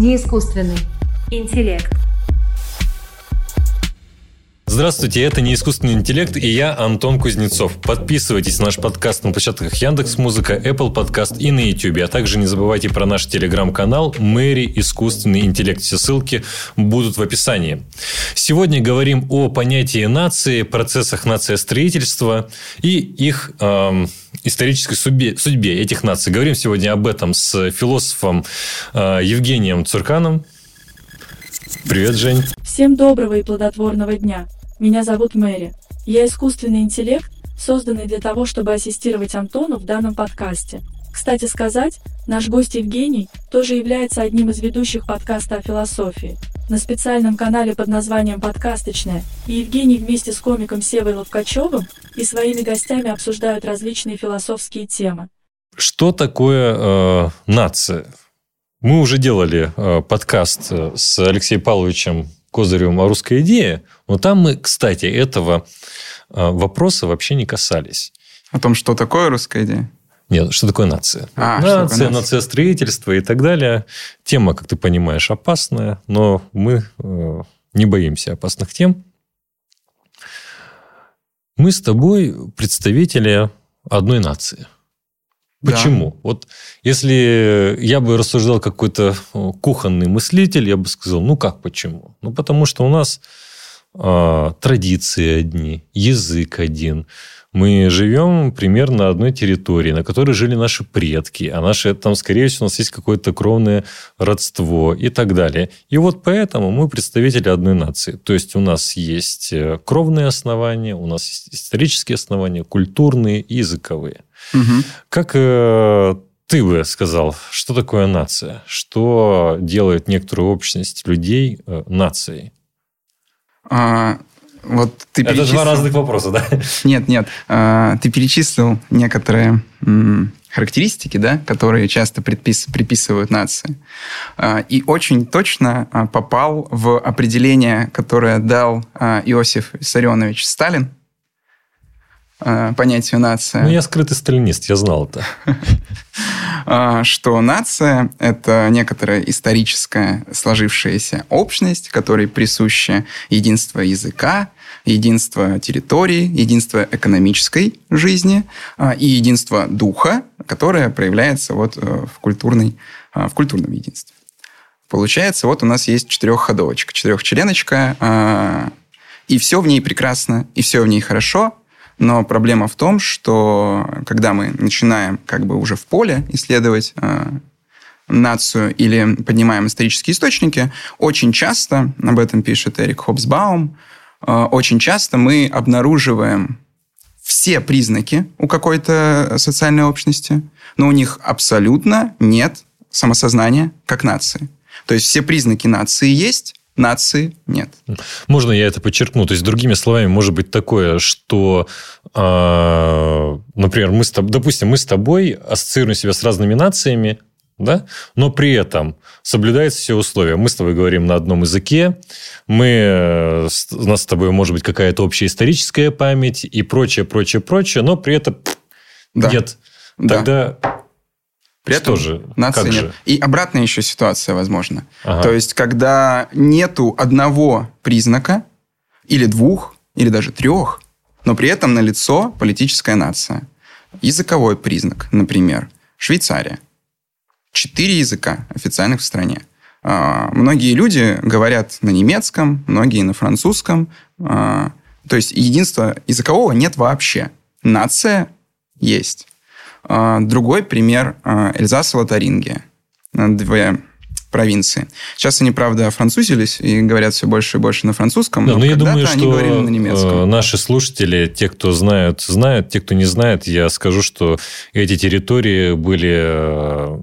Неискусственный интеллект. Здравствуйте, это не искусственный интеллект и я Антон Кузнецов. Подписывайтесь на наш подкаст на площадках Яндекс Музыка, Apple Podcast и на YouTube. А также не забывайте про наш телеграм-канал Мэри Искусственный интеллект. Все ссылки будут в описании. Сегодня говорим о понятии нации, процессах нациостроительства и их эм, исторической судьбе, судьбе этих наций. Говорим сегодня об этом с философом э, Евгением Цурканом. Привет, Жень. Всем доброго и плодотворного дня. Меня зовут Мэри. Я искусственный интеллект, созданный для того, чтобы ассистировать Антону в данном подкасте. Кстати сказать, наш гость Евгений тоже является одним из ведущих подкаста о философии. На специальном канале под названием «Подкасточная» и Евгений вместе с комиком Севой Ловкачевым и своими гостями обсуждают различные философские темы. Что такое э, нация? Мы уже делали э, подкаст э, с Алексеем Павловичем Козыревым о русской идее, но там мы, кстати, этого э, вопроса вообще не касались. О том, что такое русская идея? Нет, что такое нация? А, нация, нация строительства и так далее. Тема, как ты понимаешь, опасная, но мы э, не боимся опасных тем. Мы с тобой представители одной нации. Да. Почему? Вот если я бы рассуждал как какой-то э, кухонный мыслитель, я бы сказал, ну как почему? Ну потому что у нас э, традиции одни, язык один. Мы живем примерно на одной территории, на которой жили наши предки, а наши там, скорее всего, у нас есть какое-то кровное родство и так далее. И вот поэтому мы представители одной нации. То есть у нас есть э, кровные основания, у нас есть исторические основания, культурные языковые. Мгм. Как э, ты бы сказал, что такое нация? Что делает некоторую общность людей э, нацией? А, вот ты Это перечислил- два разных вопроса, да? Нет, нет. А, ты перечислил некоторые м, характеристики, да, которые часто предпис- приписывают нации. А, и очень точно а, попал в определение, которое дал а, Иосиф Виссарионович Сталин понятию нация. Ну, я скрытый сталинист, я знал это. а, что нация – это некоторая историческая сложившаяся общность, которой присуще единство языка, единство территории, единство экономической жизни а, и единство духа, которое проявляется вот э, в, культурной, а, в культурном единстве. Получается, вот у нас есть четырехходовочка, четырехчленочка, и все в ней прекрасно, и все в ней хорошо, но проблема в том, что когда мы начинаем как бы уже в поле исследовать э, нацию или поднимаем исторические источники, очень часто, об этом пишет Эрик Хобсбаум, э, очень часто мы обнаруживаем все признаки у какой-то социальной общности, но у них абсолютно нет самосознания как нации. То есть все признаки нации есть, нации нет. Можно я это подчеркну? То есть, другими словами, может быть такое, что, э, например, мы с тоб- допустим, мы с тобой ассоциируем себя с разными нациями, да? но при этом соблюдаются все условия. Мы с тобой говорим на одном языке, мы, э, у нас с тобой может быть какая-то общая историческая память и прочее, прочее, прочее, но при этом Да. нет. Да. При этом же? нации Как нет. же? И обратная еще ситуация возможна. Ага. То есть, когда нету одного признака, или двух, или даже трех, но при этом налицо политическая нация. Языковой признак, например, Швейцария. Четыре языка официальных в стране. А, Многие люди говорят на немецком, многие на французском. А, То есть единства языкового нет вообще. Нация есть. А, Другой пример а, Эльзас и Лотарингия. А, Две провинции. Сейчас они, правда, французились и говорят все больше и больше на французском, Да, но но я когда-то думаю, они что говорили на немецком. э, наши слушатели, те, кто знают, знают, те, кто не знает, я скажу, что эти территории были э,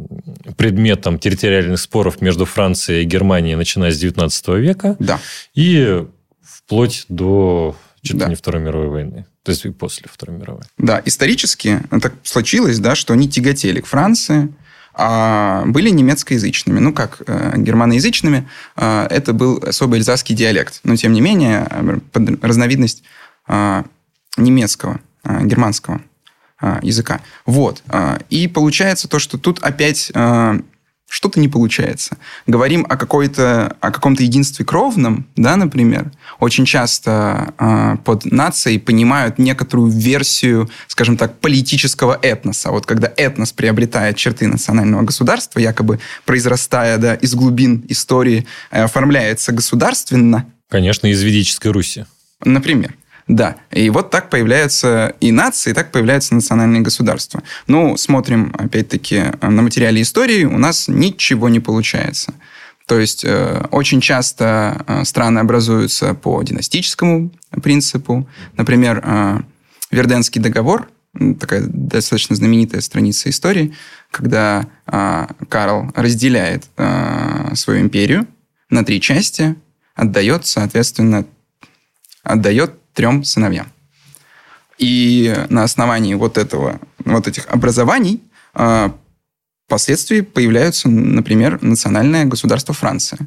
предметом территориальных споров между Францией и Германией, начиная с 19 века Да. и вплоть до чуть Да. ли не Второй мировой войны. То есть и после Второй мировой. Да, исторически так случилось, да, что они тяготели к Франции, а были немецкоязычными. Ну, как э, германоязычными. Э, это был особый эльзасский диалект. Но, тем не менее, э, под- разновидность э, немецкого, э, германского э, языка. Вот. Э, И получается то, что тут опять э, что-то не получается. Говорим о, какой-то, о каком-то единстве кровном, да, например, очень часто э, под нацией понимают некоторую версию, скажем так, политического этноса. Вот когда этнос приобретает черты национального государства, якобы произрастая да, из глубин истории, э, оформляется государственно. Конечно, из ведической Руси. Например. Да, и вот так появляются и нации, и так появляются национальные государства. Ну, смотрим, опять-таки, на материале истории, у нас ничего не получается. То есть э, очень часто э, страны образуются по династическому принципу. Например, э, Верденский договор, такая достаточно знаменитая страница истории, когда э, Карл разделяет э, свою империю на три части, отдает, соответственно, отдает трем сыновьям. И на основании вот, этого, вот этих образований э, впоследствии появляются, например, национальное государство Франция.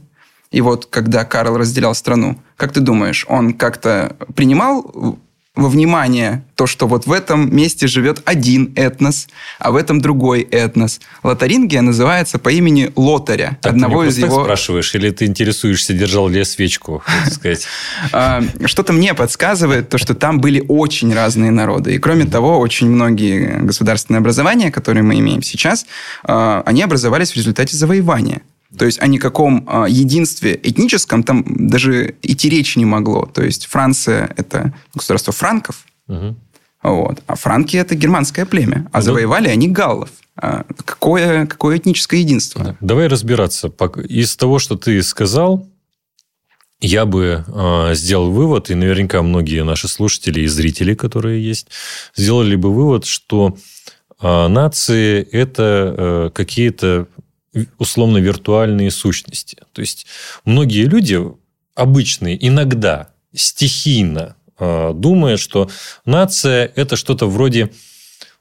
И вот когда Карл разделял страну, как ты думаешь, он как-то принимал во внимание то, что вот в этом месте живет один этнос, а в этом другой этнос. Лотарингия называется по имени Лотаря, так одного ты из его... спрашиваешь, или ты интересуешься, держал ли я свечку, сказать? А, что-то мне подсказывает то, что там были очень разные народы. И кроме того, очень многие государственные образования, которые мы имеем сейчас, а, они образовались в результате завоевания. То есть о никаком э, единстве этническом там даже идти речи не могло. То есть Франция – это государство франков, угу. вот, а франки – это германское племя, а ну, завоевали они галлов. А какое, какое этническое единство? Да. Давай разбираться. Из того, что ты сказал, я бы э, сделал вывод, и наверняка многие наши слушатели и зрители, которые есть, сделали бы вывод, что э, нации – это э, какие-то условно виртуальные сущности. То есть многие люди обычные иногда стихийно э, думают, что нация это что-то вроде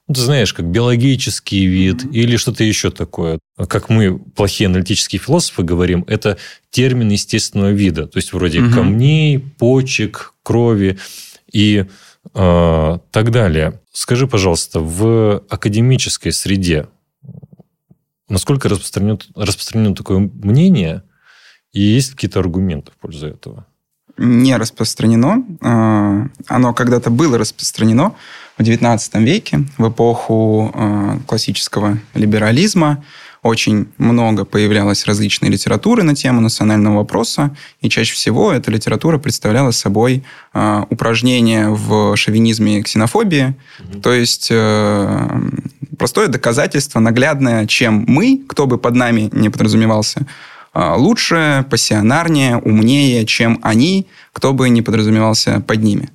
ну, ты знаешь, как биологический вид или что-то еще такое. Как мы, плохие аналитические философы, говорим, это термин естественного вида. То есть, вроде mm-hmm. камней, почек, крови и э, так далее. Скажи, пожалуйста, в академической среде Насколько распространено, распространено такое мнение, и есть какие-то аргументы в пользу этого? Не распространено. А, оно когда-то было распространено в XIX веке, в эпоху а, классического либерализма. Очень много появлялось различной литературы на тему национального вопроса, и чаще всего эта литература представляла собой э, упражнение в шовинизме и ксенофобии, mm-hmm. то есть э, простое доказательство, наглядное, чем мы, кто бы под нами не подразумевался, э, лучше, пассионарнее, умнее, чем они, кто бы не подразумевался под ними.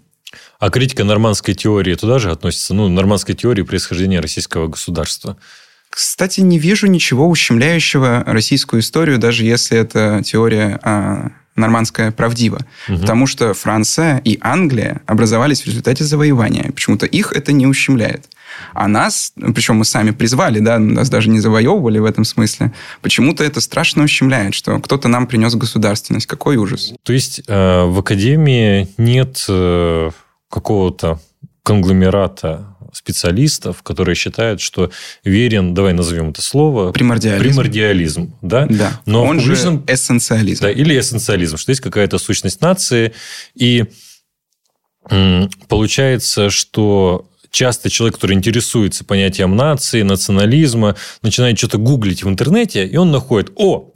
А критика нормандской теории туда же относится? Ну, нормандской теории происхождения российского государства – кстати, не вижу ничего ущемляющего российскую историю, даже если эта теория а, нормандская правдива. Угу. Потому что Франция и Англия образовались в результате завоевания. Почему-то их это не ущемляет. А нас, причем мы сами призвали, да, нас даже не завоевывали в этом смысле, почему-то это страшно ущемляет, что кто-то нам принес государственность. Какой ужас. То есть э, в Академии нет э, какого-то конгломерата специалистов, которые считают, что верен, давай назовем это слово, примордиализм. Примордиализм, да? Да. Но Он публичном... же эссенциализм. Да, или эссенциализм, что есть какая-то сущность нации, и получается, что часто человек, который интересуется понятием нации, национализма, начинает что-то гуглить в интернете, и он находит, о,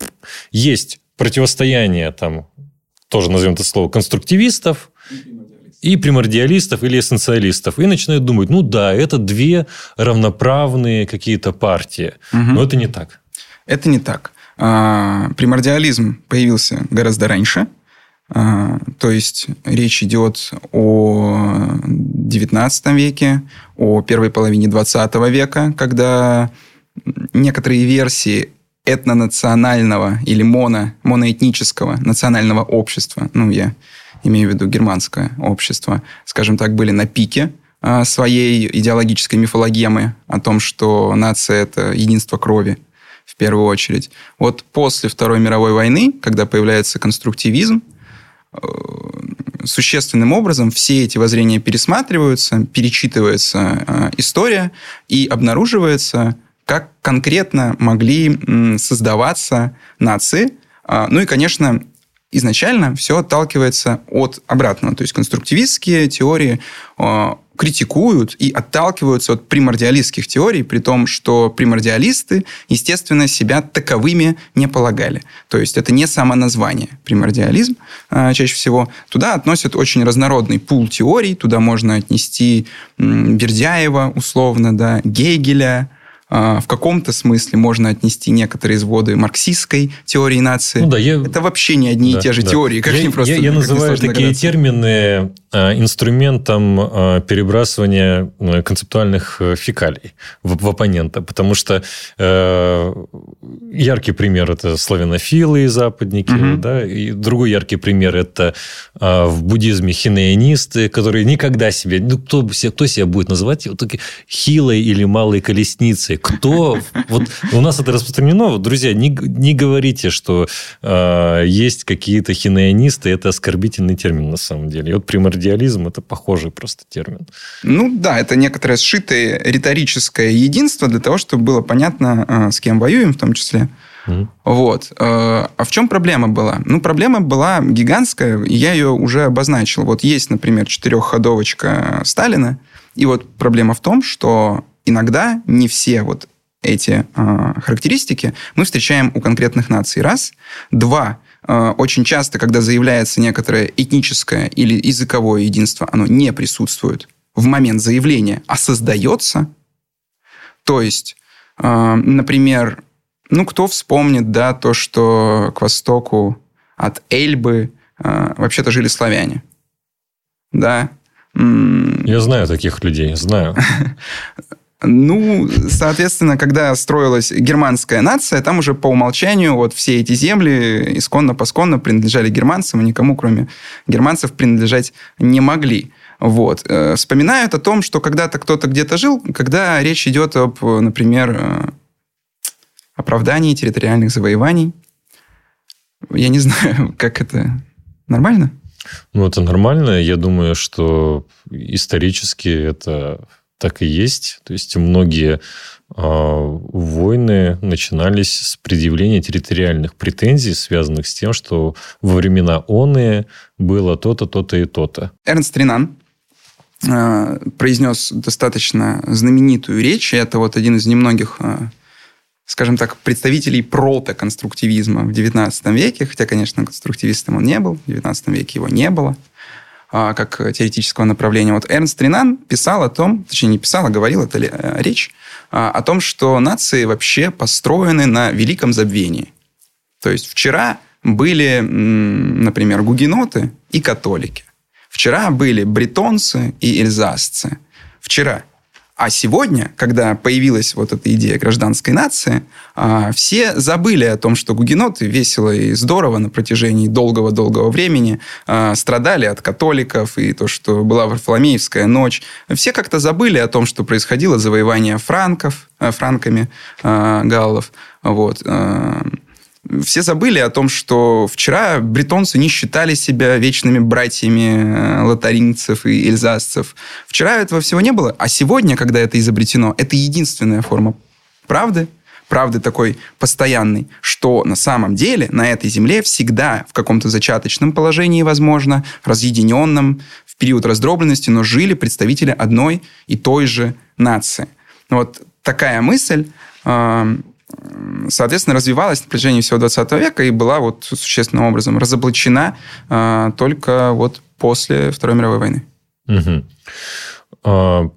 есть противостояние там, тоже назовем это слово, конструктивистов, и примордиалистов или эссенциалистов. И начинают думать, ну да, это две равноправные какие-то партии. Угу. Но это не так. Это не так. А, примордиализм появился гораздо раньше. А, то есть речь идет о XIX веке, о первой половине XX века, когда некоторые версии этнонационального или моно, моноэтнического национального общества, ну, я имею в виду германское общество, скажем так, были на пике а, своей идеологической мифологемы о том, что нация – это единство крови, в первую очередь. Вот после Второй мировой войны, когда появляется конструктивизм, э, существенным образом все эти воззрения пересматриваются, перечитывается э, история и обнаруживается как конкретно могли создаваться нации. А, ну и, конечно, изначально все отталкивается от обратного. То есть конструктивистские теории а, критикуют и отталкиваются от примордиалистских теорий, при том, что примордиалисты, естественно, себя таковыми не полагали. То есть это не само название примордиализм а, чаще всего. Туда относят очень разнородный пул теорий, туда можно отнести Бердяева, условно, да, Гегеля, в каком-то смысле можно отнести некоторые изводы марксистской теории нации. Ну, да, я... Это вообще не одни да, и те же да. теории, как я, они просто... Я, я называю такие догадаться. термины а, инструментом а, перебрасывания концептуальных э, фекалий в, в оппонента, потому что э, яркий пример это славянофилы и западники, угу. да, и другой яркий пример это э, в буддизме хинеонисты, которые никогда себе, ну кто, кто себя будет называть вот такие хилой или малой колесницей, кто... Вот у нас это распространено. Друзья, не, не говорите, что э, есть какие-то хинеонисты. Это оскорбительный термин на самом деле. И вот примордиализм – это похожий просто термин. Ну да, это некоторое сшитое риторическое единство для того, чтобы было понятно, э, с кем воюем в том числе. Вот. Э, а в чем проблема была? Ну, проблема была гигантская, я ее уже обозначил. Вот есть, например, четырехходовочка Сталина, и вот проблема в том, что иногда не все вот эти э, характеристики мы встречаем у конкретных наций. Раз. Два. Э, очень часто, когда заявляется некоторое этническое или языковое единство, оно не присутствует в момент заявления, а создается. То есть, э, например, ну, кто вспомнит, да, то, что к востоку от Эльбы э, вообще-то жили славяне. Да. Я знаю таких людей, знаю. Ну, соответственно, когда строилась германская нация, там уже по умолчанию вот все эти земли исконно-посконно принадлежали германцам, и никому, кроме германцев, принадлежать не могли. Вот. Э, вспоминают о том, что когда-то кто-то где-то жил, когда речь идет об, например, э, оправдании территориальных завоеваний. Я не знаю, как это нормально? Ну, это нормально. Я думаю, что исторически это так и есть. То есть многие э, войны начинались с предъявления территориальных претензий, связанных с тем, что во времена оны было то-то, то-то и то-то. Эрнст Ренан э, произнес достаточно знаменитую речь. Это вот один из немногих э, скажем так, представителей протоконструктивизма в XIX веке, хотя, конечно, конструктивистом он не был, в XIX веке его не было. А, как теоретического направления. Вот Эрнст Ренан писал о том, точнее не писал, а говорил, это э, речь, а, о том, что нации вообще построены на великом забвении. То есть вчера были, например, гугеноты и католики. Вчера были бретонцы и эльзасцы. Вчера а сегодня, когда появилась вот эта идея гражданской нации, а, все забыли о том, что гугеноты весело и здорово на протяжении долгого-долгого времени а, страдали от католиков, и то, что была Варфоломеевская ночь. Все как-то забыли о том, что происходило завоевание франков, э, франками а, галлов. Вот все забыли о том, что вчера бретонцы не считали себя вечными братьями э, лотаринцев и эльзасцев. Вчера этого всего не было, а сегодня, когда это изобретено, это единственная форма правды, правды такой постоянной, что на самом деле на этой земле всегда в каком-то зачаточном положении, возможно, разъединенном, в период раздробленности, но жили представители одной и той же нации. Вот такая мысль э, соответственно, развивалась на протяжении всего 20 века и была вот существенным образом разоблачена э, только вот после Второй мировой войны. Угу. А,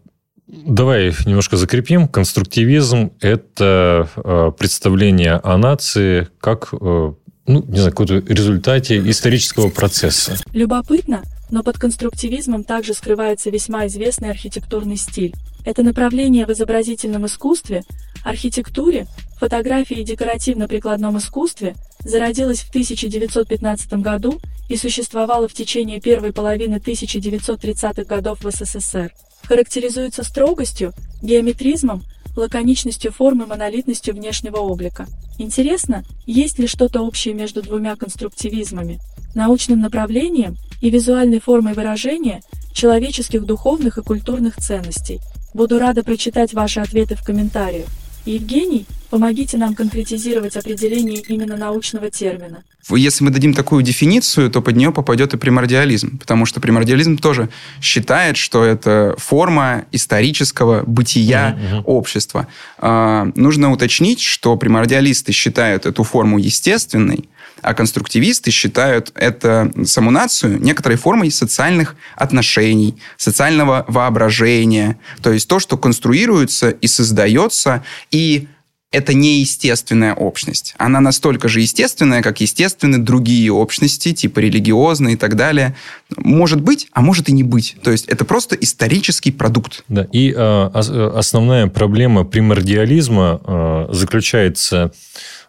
давай немножко закрепим. Конструктивизм – это а, представление о нации как э, ну, не знаю, каком-то результате исторического процесса. Любопытно, но под конструктивизмом также скрывается весьма известный архитектурный стиль. Это направление в изобразительном искусстве, архитектуре, фотографии и декоративно-прикладном искусстве зародилось в 1915 году и существовало в течение первой половины 1930-х годов в СССР. Характеризуется строгостью, геометризмом, лаконичностью формы, монолитностью внешнего облика. Интересно, есть ли что-то общее между двумя конструктивизмами, научным направлением и визуальной формой выражения человеческих духовных и культурных ценностей? Буду рада прочитать ваши ответы в комментариях. Евгений, помогите нам конкретизировать определение именно научного термина. Если мы дадим такую дефиницию, то под нее попадет и примордиализм, потому что примордиализм тоже считает, что это форма исторического бытия mm-hmm. общества. А, нужно уточнить, что примордиалисты считают эту форму естественной, а конструктивисты считают это саму нацию некоторой формой социальных отношений, социального воображения. То есть то, что конструируется и создается, и это неестественная общность. Она настолько же естественная, как естественны другие общности, типа религиозные и так далее. Может быть, а может и не быть. То есть это просто исторический продукт. Да, и э, основная проблема примордиализма э, заключается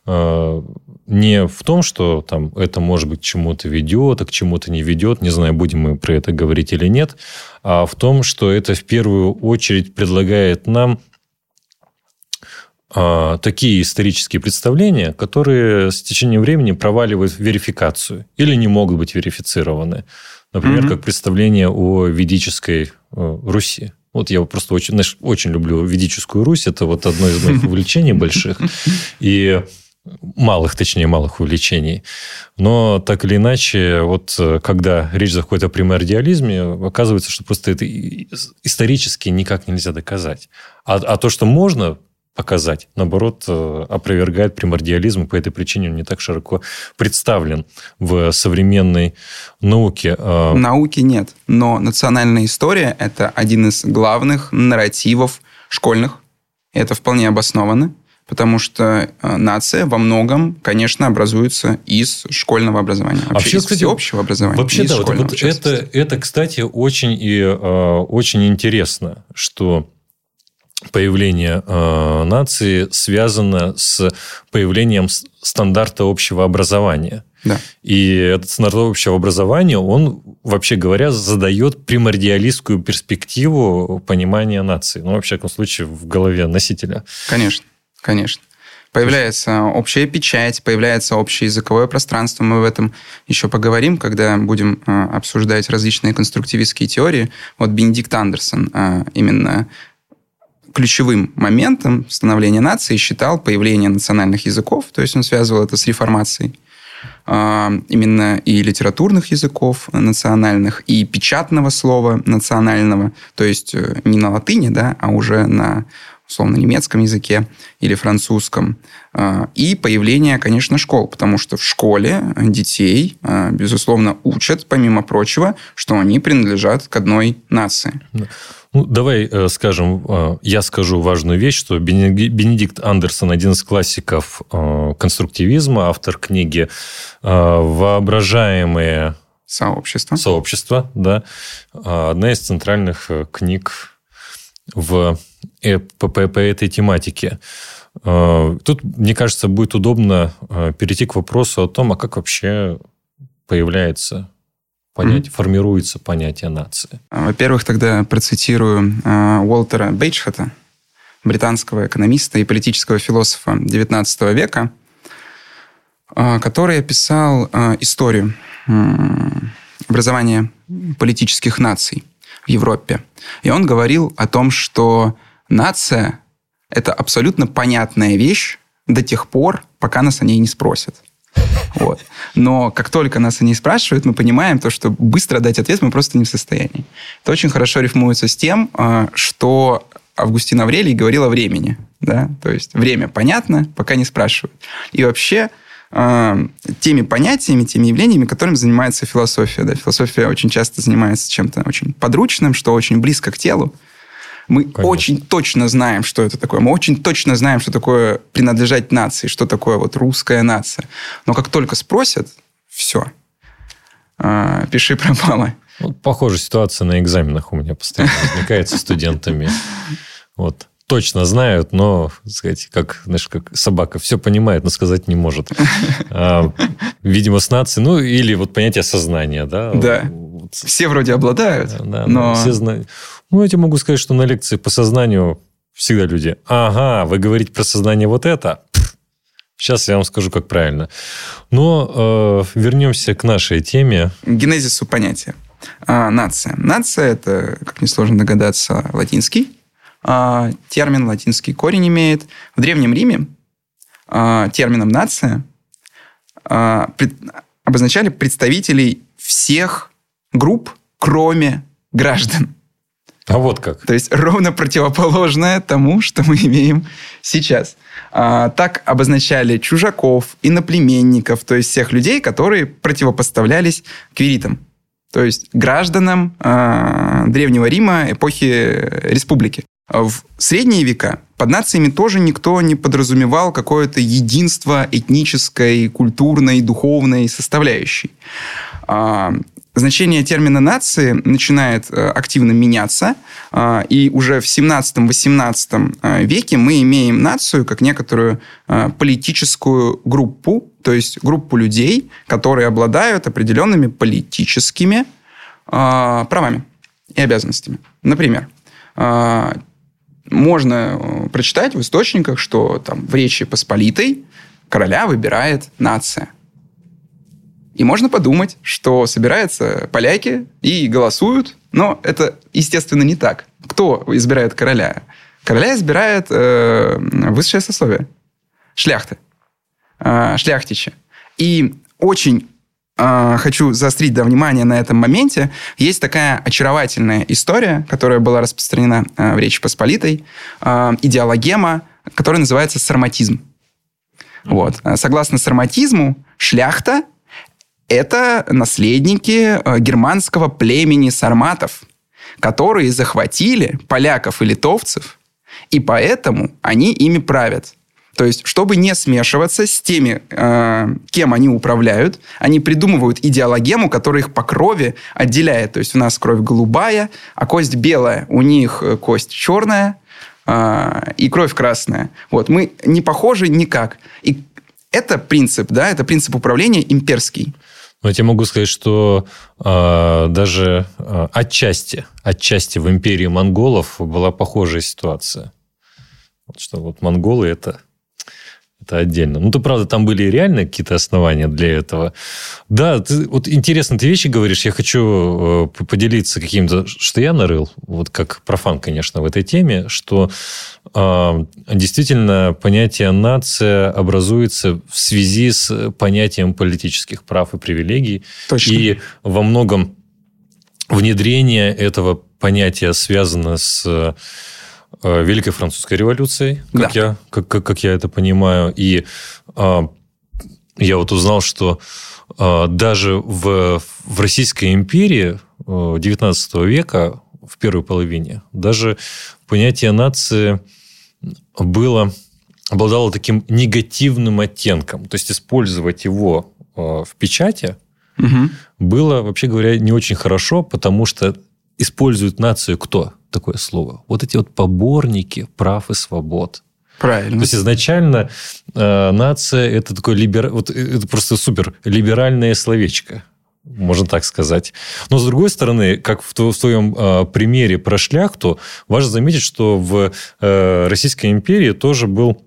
не в том, что там это, может быть, к чему-то ведет, а к чему-то не ведет, не знаю, будем мы про это говорить или нет, а в том, что это в первую очередь предлагает нам а, такие исторические представления, которые с течением времени проваливают верификацию или не могут быть верифицированы. Например, mm-hmm. как представление о ведической э, Руси. Вот я просто очень, знаешь, очень люблю ведическую Русь. Это вот одно из моих увлечений больших. И малых, точнее, малых увлечений. Но так или иначе, вот э, когда речь заходит о примордиализме, оказывается, что просто это исторически никак нельзя доказать. А, а то, что можно показать, наоборот, э, опровергает примордиализм, и по этой причине он не так широко представлен в современной науке. А Науки нет, но национальная история – это один из главных нарративов школьных, это вполне обоснованно потому что э, нация во многом, конечно, образуется из школьного образования. Вообще, вообще из кстати, всеобщего образования. Вообще, да, вот, вот это, это, кстати, очень, и, э, очень интересно, что появление э, нации связано с появлением стандарта общего образования. Да. И этот стандарт общего образования, он, вообще говоря, задает примордиалистскую перспективу понимания нации. Ну, во всяком случае, в голове носителя. Конечно. Конечно. Появляется общая печать, появляется общее языковое пространство. Мы в этом еще поговорим, когда будем э, обсуждать различные конструктивистские теории. Вот Бенедикт Андерсон э, именно ключевым моментом становления нации считал появление национальных языков, то есть он связывал это с реформацией э, именно и литературных языков национальных, и печатного слова национального, то есть не на латыни, да, а уже на условно, немецком языке или французском. А, и появление, конечно, школ, потому что в школе детей, а, безусловно, учат, помимо прочего, что они принадлежат к одной нации. Ну, давай э, скажем, э, я скажу важную вещь, что Бенедикт Андерсон один из классиков э, конструктивизма, автор книги «Воображаемые сообщества». Сообщества, да. Одна из центральных книг в, э, по, по, по этой тематике. Э, тут, мне кажется, будет удобно э, перейти к вопросу о том, а как вообще появляется понятие, mm-hmm. формируется понятие нации. Во-первых, тогда процитирую Уолтера Бейчхата, британского экономиста и политического философа XIX века, который описал историю образования политических наций в Европе. И он говорил о том, что нация – это абсолютно понятная вещь до тех пор, пока нас о ней не спросят. Вот. Но как только нас о ней спрашивают, мы понимаем то, что быстро дать ответ мы просто не в состоянии. Это очень хорошо рифмуется с тем, а, что Августин Аврелий говорил о времени. Да? То есть время понятно, пока не спрашивают. И вообще э, теми понятиями, теми явлениями, которыми занимается философия. Да? Философия очень часто занимается чем-то очень подручным, что очень близко к телу. Мы Конечно. очень точно знаем, что это такое. Мы очень точно знаем, что такое принадлежать нации, что такое вот русская нация. Но как только спросят, все. Э, пиши пропало. Вот, похожая ситуация на экзаменах у меня постоянно возникает со студентами. Вот точно знают, но, сказать, как, знаешь, как собака все понимает, но сказать не может. А, видимо, с нацией, ну, или вот понятие сознания, да? Да. Все вроде обладают, да, но... Все знают. Ну, я тебе могу сказать, что на лекции по сознанию всегда люди, ага, вы говорите про сознание вот это? Сейчас я вам скажу, как правильно. Но э, вернемся к нашей теме. Генезису понятия. А, нация. Нация – это, как несложно догадаться, латинский термин, латинский корень имеет. В Древнем Риме а, термином «нация» а, обозначали представителей всех групп, кроме граждан. А вот как. То есть ровно противоположное тому, что мы имеем сейчас. А, так обозначали чужаков, иноплеменников, то есть всех людей, которые противопоставлялись квиритам, то есть гражданам а, Древнего Рима эпохи республики. В средние века под нациями тоже никто не подразумевал какое-то единство этнической, культурной, духовной составляющей. А, значение термина нации начинает э, активно меняться, а, и уже в 17-18 э, веке мы имеем нацию как некоторую э, политическую группу, то есть группу людей, которые обладают определенными политическими а, правами и обязанностями. Например, можно прочитать в источниках, что там в Речи Посполитой короля выбирает нация – и можно подумать, что собираются поляки и голосуют, но это, естественно, не так. Кто избирает короля? Короля избирает э, высшее сословие. Шляхты. Э, шляхтичи. И очень э, хочу заострить да, внимание на этом моменте. Есть такая очаровательная история, которая была распространена э, в Речи Посполитой. Э, идеологема, которая называется сарматизм. Вот. Согласно сарматизму, шляхта это наследники э, германского племени сарматов, которые захватили поляков и литовцев, и поэтому они ими правят. То есть, чтобы не смешиваться с теми, э, кем они управляют, они придумывают идеологему, которая их по крови отделяет. То есть, у нас кровь голубая, а кость белая, у них э, кость черная э, и кровь красная. Вот, мы не похожи никак. И это принцип, да, это принцип управления имперский. Но я тебе могу сказать, что э, даже э, отчасти, отчасти в империи монголов была похожая ситуация. Вот что вот монголы это это отдельно. Ну, то, правда, там были реально какие-то основания для этого. Да, ты, вот интересно ты вещи говоришь. Я хочу э, поделиться каким-то, что я нарыл, вот как профан, конечно, в этой теме, что э, действительно понятие нация образуется в связи с понятием политических прав и привилегий. Точно. И во многом внедрение этого понятия связано с Великой Французской революцией, как, да. я, как, как, как я это понимаю. И а, я вот узнал, что а, даже в, в Российской империи XIX э, века, в первой половине, даже понятие нации было, обладало таким негативным оттенком. То есть использовать его э, в печати угу. было, вообще говоря, не очень хорошо, потому что используют нацию кто? такое слово. Вот эти вот поборники прав и свобод. Правильно. То есть изначально э, нация это такое либер... вот э, это просто супер либеральное словечко можно так сказать. Но с другой стороны, как в, в твоем э, примере про шляхту, важно заметить, что в э, Российской империи тоже был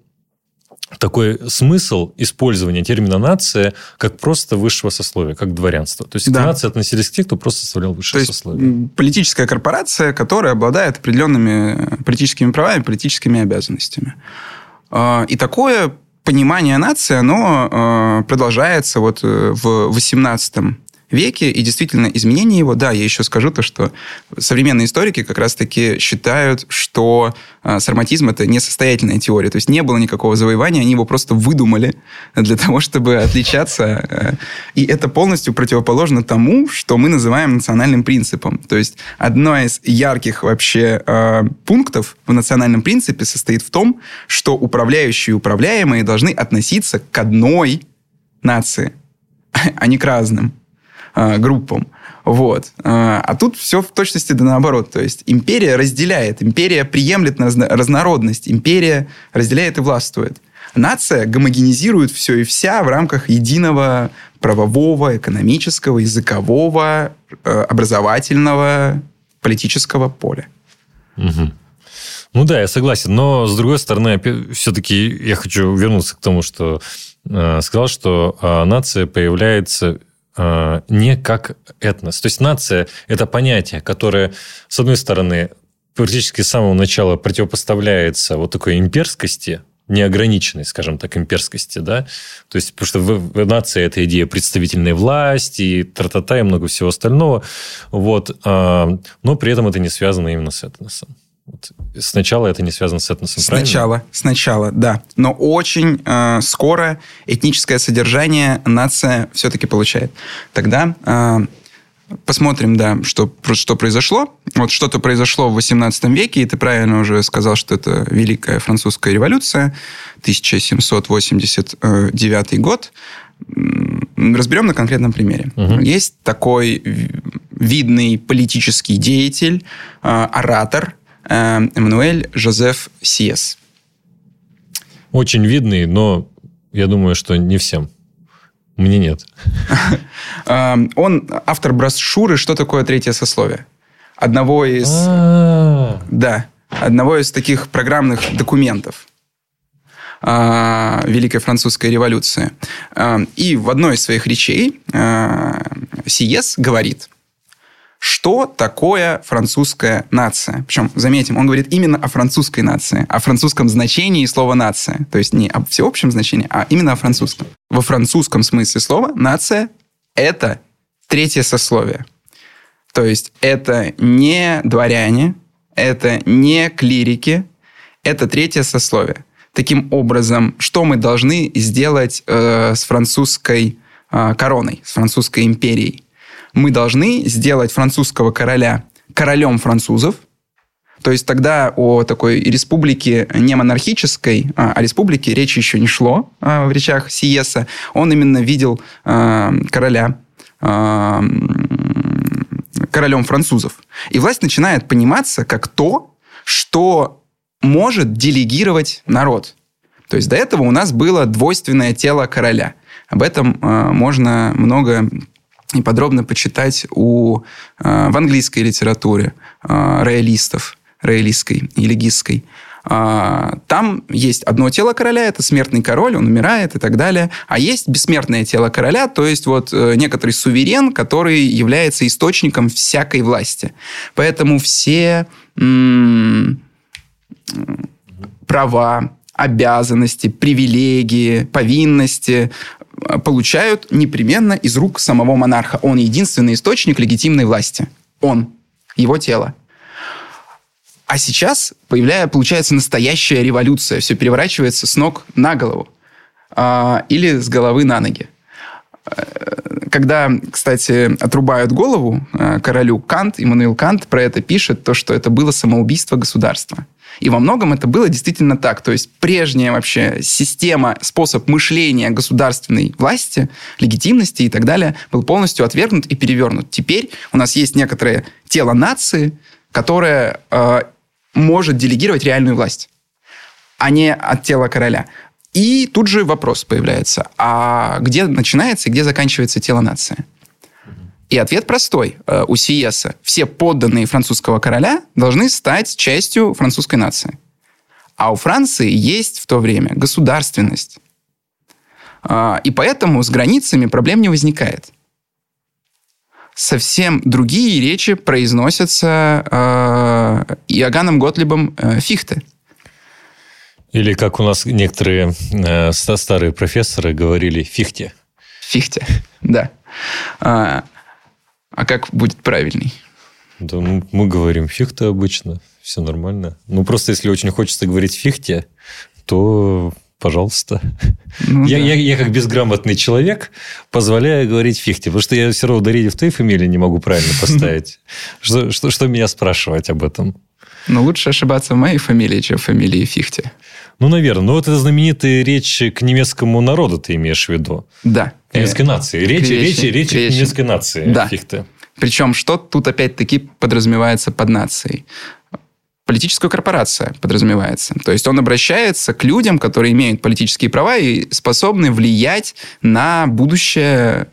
такой смысл использования термина «нация» как просто высшего сословия, как дворянство. То есть да. к нации относились к тех, кто просто составлял высшее То есть сословие. политическая корпорация, которая обладает определенными политическими правами, политическими обязанностями. А, и такое понимание нации, оно а, продолжается вот э, в 18 веке, и действительно изменение его, да, я еще скажу то, что современные историки как раз-таки считают, что э, сарматизм это несостоятельная теория, то есть не было никакого завоевания, они его просто выдумали для того, чтобы отличаться, э, и это полностью противоположно тому, что мы называем национальным принципом. То есть одно из ярких вообще э, пунктов в национальном принципе состоит в том, что управляющие и управляемые должны относиться к одной нации, а не к разным. Э, группам. Вот. Э, а тут все в точности да наоборот. То есть империя разделяет, империя приемлет разнородность, империя разделяет и властвует. Нация гомогенизирует все и вся в рамках единого правового, экономического, языкового, э, образовательного, политического поля. Угу. Ну да, я согласен. Но, с другой стороны, все-таки я хочу вернуться к тому, что э, сказал, что нация появляется не как этнос. То есть нация – это понятие, которое, с одной стороны, практически с самого начала противопоставляется вот такой имперскости, неограниченной, скажем так, имперскости, да, то есть, потому что в, в нации это идея представительной власти, и тра-та-та, и много всего остального, вот, а, но при этом это не связано именно с этносом. Вот. Сначала это не связано с этносом, Сначала, правильно? сначала, да. Но очень э, скоро этническое содержание нация все-таки получает. Тогда э, посмотрим, да, что, что произошло. Вот что-то произошло в 18 веке, и ты правильно уже сказал, что это Великая Французская революция, 1789 год. Разберем на конкретном примере. Угу. Есть такой видный политический деятель, э, оратор, Э, Эммануэль Жозеф Сиес. Очень видный, но я думаю, что не всем. Мне нет. Э, он автор брошюры «Что такое третье сословие?» Одного из... А. Да, одного из таких программных документов э, Великой Французской революции. И в одной из своих речей Сиес говорит – что такое французская нация. Причем, заметим, он говорит именно о французской нации, о французском значении слова «нация». То есть не об всеобщем значении, а именно о французском. Во французском смысле слова «нация» — это третье сословие. То есть это не дворяне, это не клирики, это третье сословие. Таким образом, что мы должны сделать э, с французской э, короной, с французской империей? Мы должны сделать французского короля королем французов, то есть тогда о такой республике не монархической, а о республике речи еще не шло а, в речах Сиеса. Он именно видел а, короля а, королем французов. И власть начинает пониматься как то, что может делегировать народ. То есть до этого у нас было двойственное тело короля. Об этом можно много и подробно почитать у, э, в английской литературе э, роялистов, роялистской и легистской. А, там есть одно тело короля, это смертный король, он умирает и так далее. А есть бессмертное тело короля, то есть вот э, некоторый суверен, который является источником всякой власти. Поэтому все м- права, обязанности, привилегии, повинности получают непременно из рук самого монарха. Он единственный источник легитимной власти. Он, его тело. А сейчас появляется, получается настоящая революция. Все переворачивается с ног на голову. А, или с головы на ноги. Э, когда, кстати, отрубают голову э, королю Кант, Иммануил Кант про это пишет, то, что это было самоубийство государства. И во многом это было действительно так. То есть прежняя вообще система, способ мышления государственной власти, легитимности и так далее был полностью отвергнут и перевернут. Теперь у нас есть некоторое тело нации, которое э, может делегировать реальную власть, а не от тела короля. И тут же вопрос появляется, а где начинается и где заканчивается тело нации? И ответ простой э, у Сиеса. Все подданные французского короля должны стать частью французской нации. А у Франции есть в то время государственность. А, и поэтому с границами проблем не возникает. Совсем другие речи произносятся э, Иоганном Готлибом э, Фихте. Или как у нас некоторые э, старые профессоры говорили, фихте. Фихте, да. А, как будет правильней? Да, ну, мы говорим фихте обычно, все нормально. Ну, просто если очень хочется говорить фихте, то пожалуйста. Ну, я, да. я, я как безграмотный человек позволяю говорить фихте, потому что я все равно ударение в твоей фамилии не могу правильно поставить. Что, что, что меня спрашивать об этом? Ну, лучше ошибаться в моей фамилии, чем в фамилии Фихте. Ну, наверное. Но вот это знаменитая речь к немецкому народу ты имеешь в виду. Да. К немецкой нации. Речь, речь, речь, речь к немецкой нации. Да. Фихте. Причем, что тут опять-таки подразумевается под нацией? Политическая корпорация подразумевается. То есть он обращается к людям, которые имеют политические права и способны влиять на будущее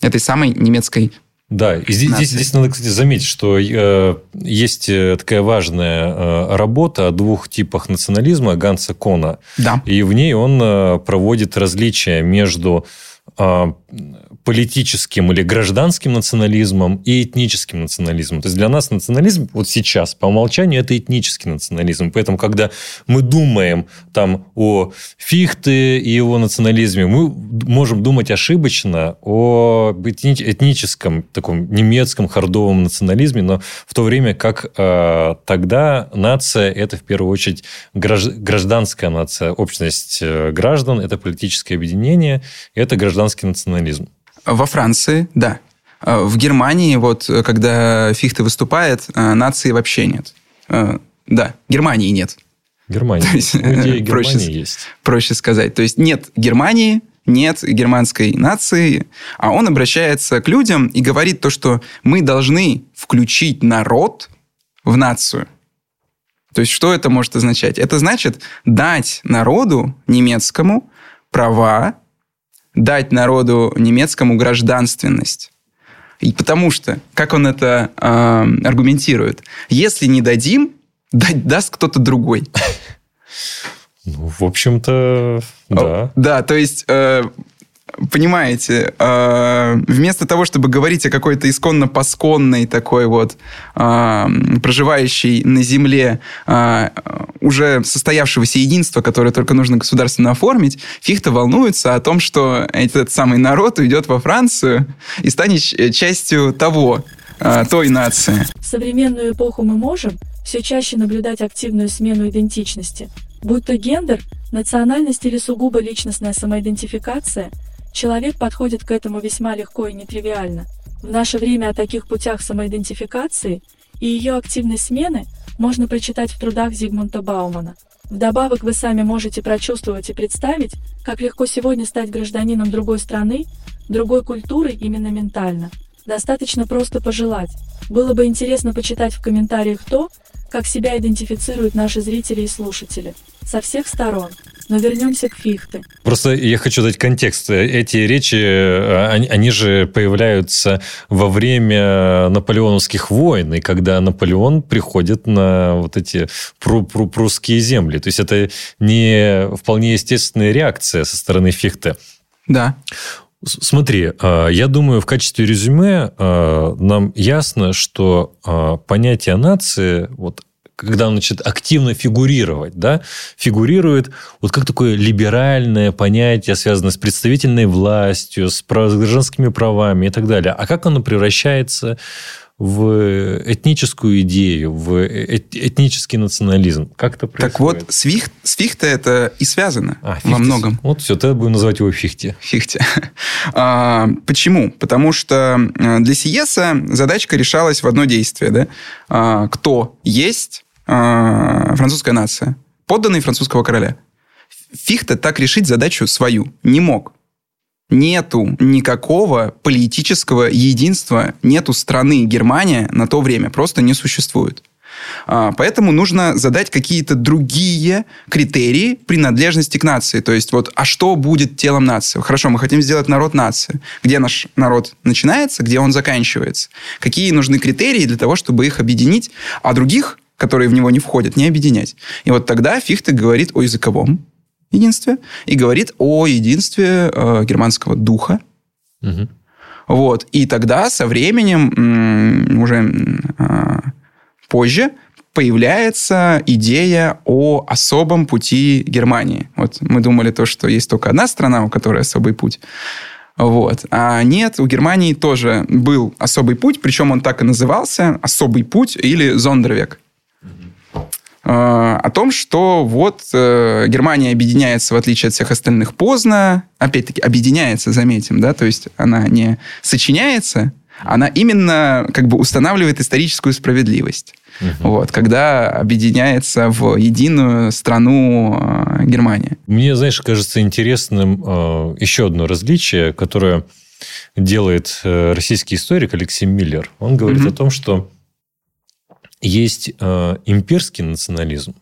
этой самой немецкой да, и здесь, здесь, здесь надо, кстати, заметить, что э, есть э, такая важная э, работа о двух типах национализма Ганса Кона. Да. И в ней он э, проводит различия между а, политическим или гражданским национализмом и этническим национализмом. То есть для нас национализм вот сейчас по умолчанию это этнический национализм. Поэтому, когда мы думаем там о Фихте и его национализме, мы можем думать ошибочно о этническом таком немецком хардовом национализме, но в то время как э, тогда нация это в первую очередь гражданская нация, общность э, граждан, это политическое объединение, это гражданский национализм. Во Франции, да. А в Германии, вот когда Фихте выступает, а, нации вообще нет. А, да, Германии нет. Германия. есть, Германии проще, есть. Проще сказать. То есть нет Германии, нет германской нации, а он обращается к людям и говорит то, что мы должны включить народ в нацию. То есть что это может означать? Это значит дать народу немецкому права дать народу немецкому гражданственность. И потому что, как он это э, аргументирует, если не дадим, дать даст кто-то другой. Ну, в общем-то, да. Да, то есть э, понимаете, э, вместо того, чтобы говорить о какой-то исконно-посконной такой вот э, проживающей на земле э, уже состоявшегося единства, которое только нужно государственно оформить, Фихта волнуется о том, что этот самый народ уйдет во Францию и станет частью того, той нации. В современную эпоху мы можем все чаще наблюдать активную смену идентичности. Будь то гендер, национальность или сугубо личностная самоидентификация – Человек подходит к этому весьма легко и нетривиально. В наше время о таких путях самоидентификации и ее активной смены можно прочитать в трудах Зигмунда Баумана. Вдобавок вы сами можете прочувствовать и представить, как легко сегодня стать гражданином другой страны, другой культуры именно ментально. Достаточно просто пожелать. Было бы интересно почитать в комментариях то, как себя идентифицируют наши зрители и слушатели. Со всех сторон. Но вернемся к Фихте. Просто я хочу дать контекст. Эти речи, они, они же появляются во время наполеоновских войн, и когда Наполеон приходит на вот эти пру -пру прусские земли. То есть это не вполне естественная реакция со стороны Фихте. Да. Смотри, э, я думаю, в качестве резюме э, нам ясно, что понятие нации, вот когда он начинает активно фигурировать, да, фигурирует вот как такое либеральное понятие, связанное с представительной властью, с гражданскими правами и так далее. А как оно превращается в этническую идею, в этнический национализм. Как это происходит? Так вот, с, Фих, с Фихте это и связано а, во многом. Вот все, тогда будем называть его Фихте. Фихте. а, почему? Потому что э, для Сиеса задачка решалась в одно действие. Да? А, кто есть а, французская нация, подданный французского короля. Фихте так решить задачу свою не мог. Нету никакого политического единства, нету страны Германия на то время, просто не существует. А, поэтому нужно задать какие-то другие критерии принадлежности к нации. То есть вот, а что будет телом нации? Хорошо, мы хотим сделать народ нации. Где наш народ начинается, где он заканчивается? Какие нужны критерии для того, чтобы их объединить, а других которые в него не входят, не объединять. И вот тогда Фихте говорит о языковом единстве и говорит о единстве э, германского духа. Угу. Вот. И тогда со временем, уже э, позже, появляется идея о особом пути Германии. Вот мы думали то, что есть только одна страна, у которой особый путь. Вот. А нет, у Германии тоже был особый путь, причем он так и назывался, особый путь или Зондервек. Э, о том, что вот э, Германия объединяется, в отличие от всех остальных, поздно. Опять-таки, объединяется, заметим, да, то есть она не сочиняется, она именно как бы устанавливает историческую справедливость. Угу. Вот, когда объединяется в единую страну э, Германия. Мне, знаешь, кажется интересным э, еще одно различие, которое делает э, российский историк Алексей Миллер. Он говорит угу. о том, что есть э, имперский национализм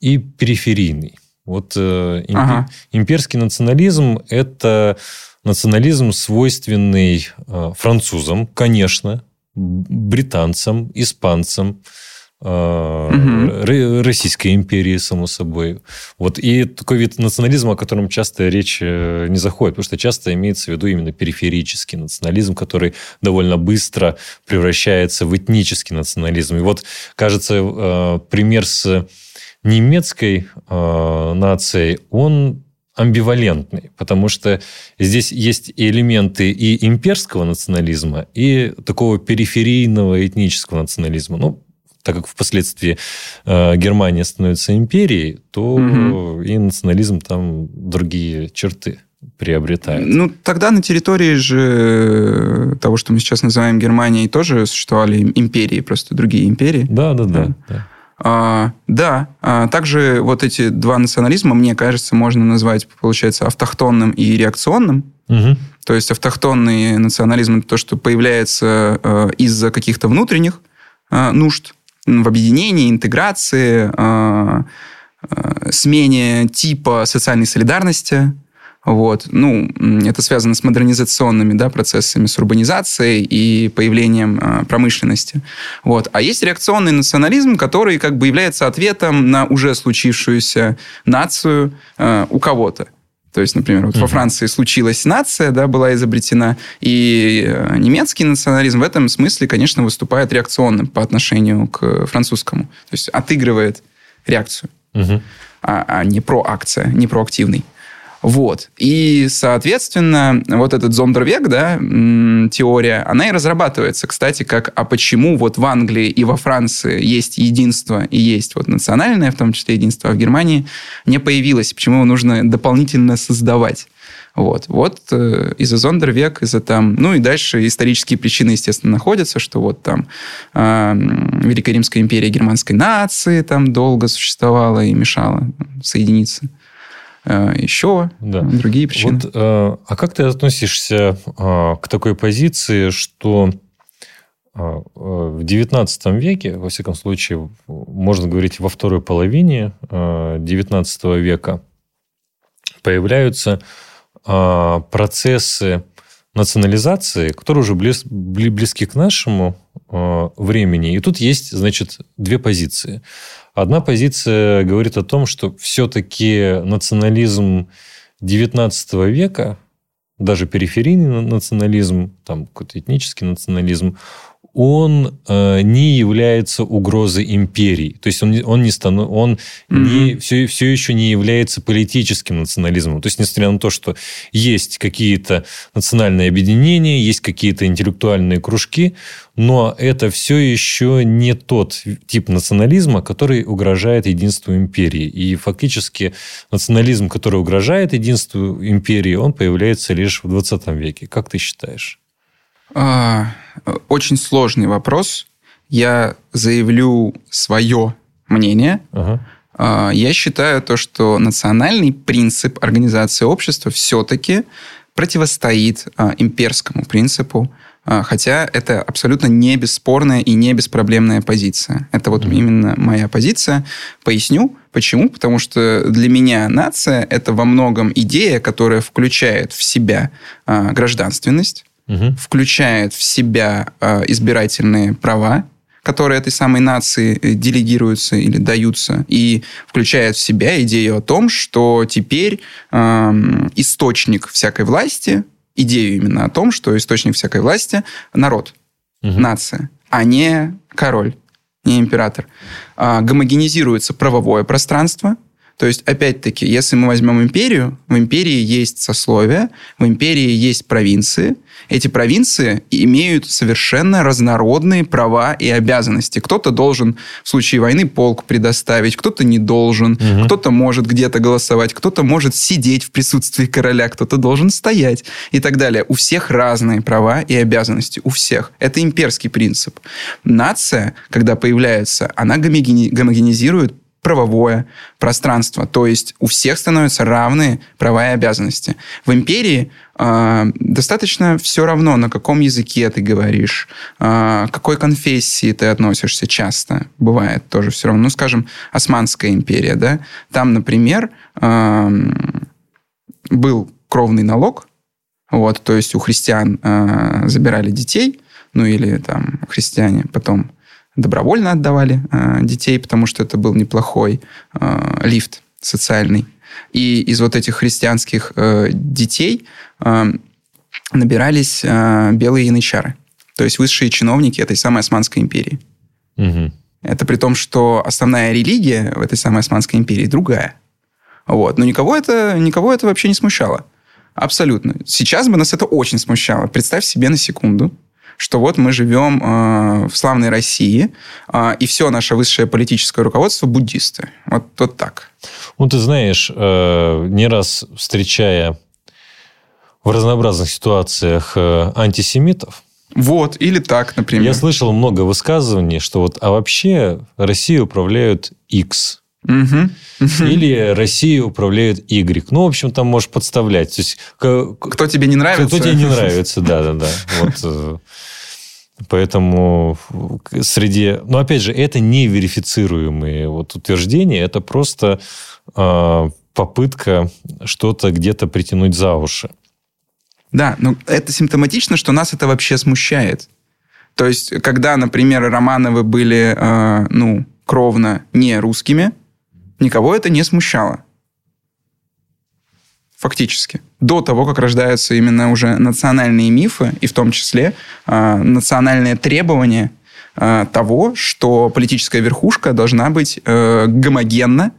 и периферийный. Вот э, импи- ага. имперский национализм – это национализм, свойственный э, французам, конечно, британцам, испанцам, угу. Российской империи, само собой. Вот. И такой вид национализма, о котором часто речь э, не заходит, потому что часто имеется в виду именно периферический национализм, который довольно быстро превращается в этнический национализм. И вот, кажется, э, пример с немецкой нацией, он амбивалентный, потому что здесь есть элементы и имперского национализма, и такого периферийного этнического национализма. Ну, так как впоследствии э, Германия становится империей, то угу. и национализм там другие черты приобретает. Ну, тогда на территории же того, что мы сейчас называем Германией, тоже существовали империи, просто другие империи. Да, да, да. да. А, да, а, также вот эти два национализма, мне кажется, можно назвать, получается, автохтонным и реакционным. Угу. То есть автохтонный национализм это то, что появляется э, из-за каких-то внутренних э, нужд в объединении, интеграции, э, смене типа социальной солидарности, вот. Ну, это связано с модернизационными да, процессами, с урбанизацией и появлением э, промышленности. Вот. А есть реакционный национализм, который как бы является ответом на уже случившуюся нацию э, у кого-то. То есть, например, вот mm-hmm. во Франции случилась нация, да, была изобретена, и э, немецкий национализм в этом смысле, конечно, выступает реакционным по отношению к французскому. То есть отыгрывает реакцию, mm-hmm. а, а не проакция, не проактивный. Вот. И, соответственно, вот этот зондервек, да, теория, она и разрабатывается, кстати, как, а почему вот в Англии и во Франции есть единство и есть вот национальное, в том числе единство, а в Германии не появилось, почему его нужно дополнительно создавать. Вот, вот э, из-за Зондервек, из-за там, ну и дальше исторические причины, естественно, находятся, что вот там э, Великая Римская империя германской нации там долго существовала и мешала соединиться. Э, еще да. другие причины. Вот, э, а как ты относишься э, к такой позиции, что в XIX веке, во всяком случае, можно говорить, во второй половине XIX века появляются процессы национализации, которые уже близ, близки к нашему времени. И тут есть, значит, две позиции. Одна позиция говорит о том, что все-таки национализм XIX века, даже периферийный национализм, там какой-то этнический национализм, он э, не является угрозой империи. То есть он, он, не, станов, он mm-hmm. не, все, все еще не является политическим национализмом. То есть, несмотря на то, что есть какие-то национальные объединения, есть какие-то интеллектуальные кружки, но это все еще не тот тип национализма, который угрожает единству империи. И фактически национализм, который угрожает единству империи, он появляется лишь в 20 веке. Как ты считаешь? А, очень сложный вопрос. Я заявлю свое мнение. Ага. А, я считаю то, что национальный принцип организации общества все-таки противостоит а, имперскому принципу, хотя это абсолютно не бесспорная и не беспроблемная позиция. Это вот именно моя позиция. Поясню, почему. Потому что для меня нация – это во многом идея, которая включает в себя гражданственность, угу. включает в себя э, избирательные права, которые этой самой нации э, делегируются или даются, и включает в себя идею о том, что теперь э, источник всякой власти, идею именно о том, что источник всякой власти народ, угу. нация, а не король, не император. Э, гомогенизируется правовое пространство, то есть, опять-таки, если мы возьмем империю, в империи есть сословия, в империи есть провинции. Эти провинции имеют совершенно разнородные права и обязанности. Кто-то должен в случае войны полк предоставить, кто-то не должен, угу. кто-то может где-то голосовать, кто-то может сидеть в присутствии короля, кто-то должен стоять и так далее. У всех разные права и обязанности, у всех. Это имперский принцип. Нация, когда появляется, она гомогенизирует правовое пространство. То есть у всех становятся равные права и обязанности. В империи э, достаточно все равно, на каком языке ты говоришь, э, какой конфессии ты относишься часто. Бывает тоже все равно. Ну, скажем, Османская империя, да? Там, например, э, был кровный налог, вот, то есть у христиан э, забирали детей, ну или там христиане потом добровольно отдавали э, детей, потому что это был неплохой э, лифт социальный. И из вот этих христианских э, детей э, набирались э, белые янычары, то есть высшие чиновники этой самой Османской империи. Мгм. Это при том, что основная религия в этой самой Османской империи другая. Вот. Но никого это, никого это вообще не смущало. Абсолютно. Сейчас бы нас это очень смущало. Представь себе на секунду, что вот мы живем э, в славной России, э, и все наше высшее политическое руководство буддисты. Вот, вот так. Ну, ты знаешь, э, не раз встречая в разнообразных ситуациях э, антисемитов, Вот, или так, например. я слышал много высказываний, что вот, а вообще Россией управляют X, Или Россией управляют Y. Ну, в общем, там можешь подставлять. То есть, Кто тебе не нравится? Кто тебе не нравится, да-да-да. Вот, э, поэтому среди... Но, опять же, это не верифицируемые вот утверждения, это просто э, попытка что-то где-то притянуть за уши. Да, но это симптоматично, что нас это вообще смущает. То есть, когда, например, Романовы были, э, ну, кровно не русскими, никого это не смущало. Фактически. До того, как рождаются именно уже национальные мифы, и в том числе э, национальные требования э, того, что политическая верхушка должна быть э, гомогенна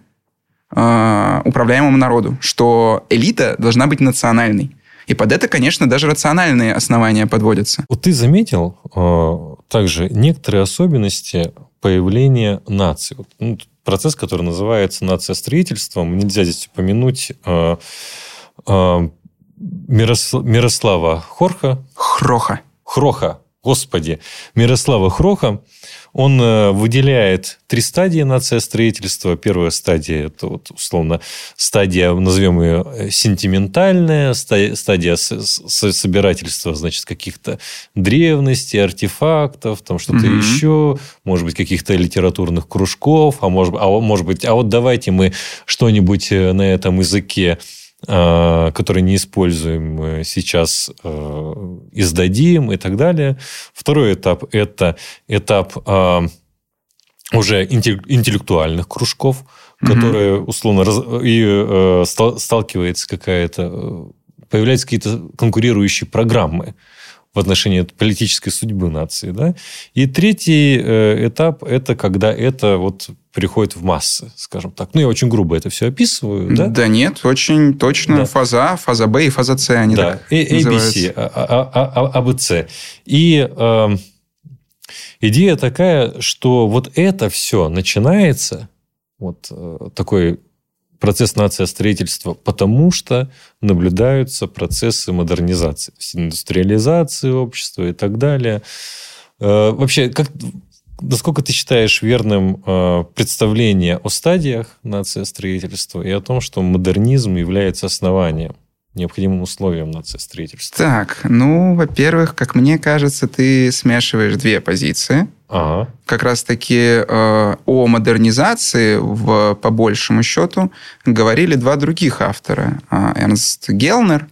э, управляемому народу, что элита должна быть национальной. И под это, конечно, даже рациональные основания подводятся. Вот ты заметил э, также некоторые особенности появления нации. Вот, ну, процесс, который называется нациостроительством. Нельзя здесь упомянуть э, э, Мирос- Мирослава Хорха, Хроха. Хроха, господи, Мирослава Хроха, он э, выделяет три стадии нациостроительства. Первая стадия – это вот, условно стадия, назовем ее э, сентиментальная, ста- стадия собирательства, значит, каких-то древностей, артефактов, там что-то Мгм. еще, может быть, каких-то литературных кружков, а может, а может быть, а вот давайте мы что-нибудь э, на этом языке э, который не используем э, сейчас, э, издадим и так далее. Второй этап – это этап уже интел- интеллектуальных кружков, которые условно раз- и стал- сталкивается какая-то появляются какие-то конкурирующие программы в отношении политической судьбы нации, да. И третий э, этап это когда это вот приходит в массы, скажем так. Ну я очень грубо это все описываю, да. Да? нет, очень точно. Да. Фаза А, фаза Б и фаза С. Они да, так A- ABC, АБЦ. И эм, идея такая, что вот это все начинается, вот э, такой процесс нациостроительства, потому что наблюдаются процессы модернизации, индустриализации общества и так далее. Э, Вообще, как, насколько ты считаешь верным э, представление о стадиях нациостроительства и о том, что модернизм является основанием, необходимым условием нациостроительства? Так, ну, во-первых, как мне кажется, ты смешиваешь две позиции. Ага. Как раз-таки э, о модернизации, в, по большему счету, говорили два других автора. э, Эрнст Гелнер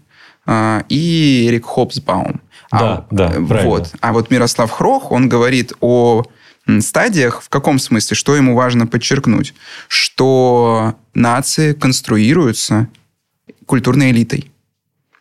э, и Эрик Хобсбаум. Да, да, э, правильно. Вот. А вот Мирослав Хрох, он говорит о стадиях, в каком смысле, что ему важно подчеркнуть, что нации конструируются культурной элитой.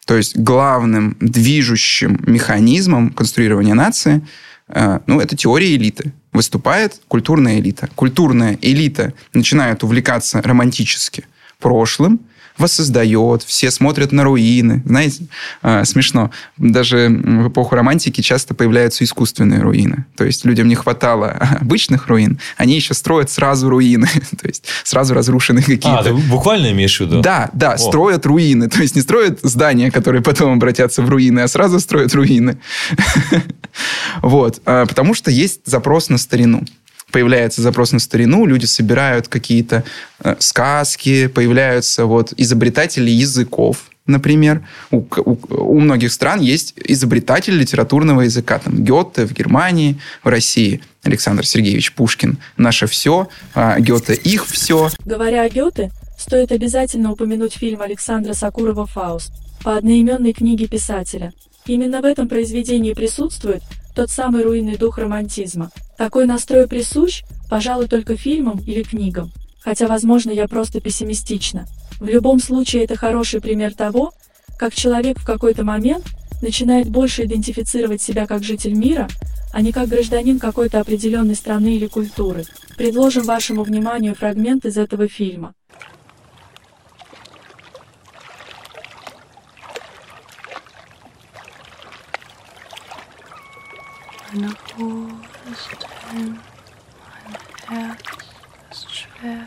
То есть главным движущим механизмом конструирования нации, э, ну, это теория элиты. Выступает культурная элита. Культурная элита начинает увлекаться романтически прошлым, воссоздает, все смотрят на руины. Знаете, э, смешно. Даже в эпоху романтики часто появляются искусственные руины. То есть людям не хватало обычных руин, они еще строят сразу руины. То есть сразу разрушены какие-то... А, ты буквально имеешь в виду? Да, да, О. строят руины. То есть не строят здания, которые потом обратятся в руины, а сразу строят руины. Вот. А, Потому что есть запрос на старину. Появляется запрос на старину, люди собирают какие-то э, сказки, появляются вот изобретатели языков, например. У, у- у многих стран есть изобретатель литературного языка. Там Гёте в Германии, в России Александр Сергеевич Пушкин. Наше все, а Гёте их все. Говоря о Гёте, стоит обязательно упомянуть фильм Александра Сакурова «Фауст» по одноименной книге писателя. Именно в этом произведении присутствует тот самый руинный дух романтизма. Такой настрой присущ, пожалуй, только фильмам или книгам. Хотя, возможно, я просто пессимистична. В любом случае, это хороший пример того, как человек в какой-то момент начинает больше идентифицировать себя как житель мира, а не как гражданин какой-то определенной страны или культуры. Предложим вашему вниманию фрагмент из этого фильма. Meine Ruhe ist hin, mein Herz ist schwer.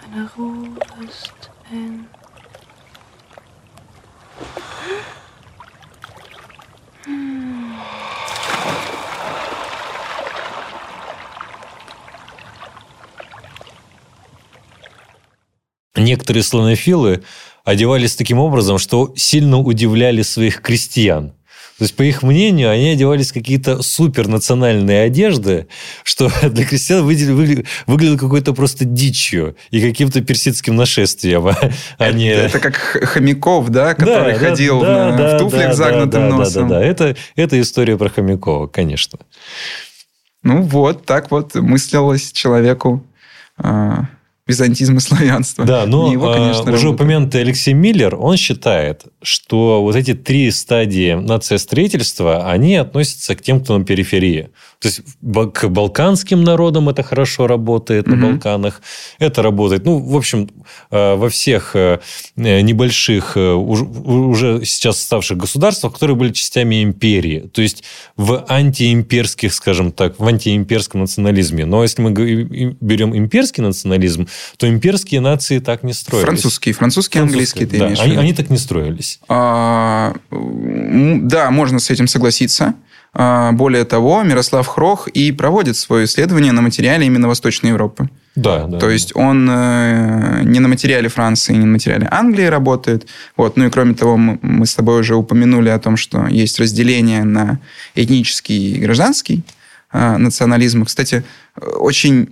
Meine Ruhe ist hin. Некоторые слонофилы одевались таким образом, что сильно удивляли своих крестьян. То есть, по их мнению, они одевались в какие-то супернациональные одежды, что для крестьян выглядело, выглядело какой-то просто дичью и каким-то персидским нашествием. А это, не... это как хомяков, да, который да, ходил да, на, да, в туфлях да, с загнутым да, носом. Да, да, да. Это, это история про Хомякова, конечно. Ну вот, так вот мыслилось человеку а, византизм и славянство. Да, но его, конечно, а, уже работа. упомянутый Алексей Миллер, он считает, что вот эти три стадии нациостроительства, они относятся к тем, кто на периферии. То есть к балканским народам это хорошо работает на Мгм. Балканах. Это работает, ну, в общем, э, во всех э, небольших, э, уж- уже сейчас ставших государствах, которые были частями империи. То есть в антиимперских, скажем так, в антиимперском национализме. Но если мы берем имперский национализм, то имперские нации так не строились. Французский, французский, английский ты да, имеешь они, они так не строились. А, да, можно с этим согласиться. А, Более того, Мирослав Хрох и проводит свое исследование на материале именно Восточной Европы. Да, да. То есть он э, не на материале Франции, не на материале Англии работает. Вот. Ну и кроме того, мы, с тобой уже упомянули о том, что есть разделение на этнический и гражданский э, национализм. Кстати, э, очень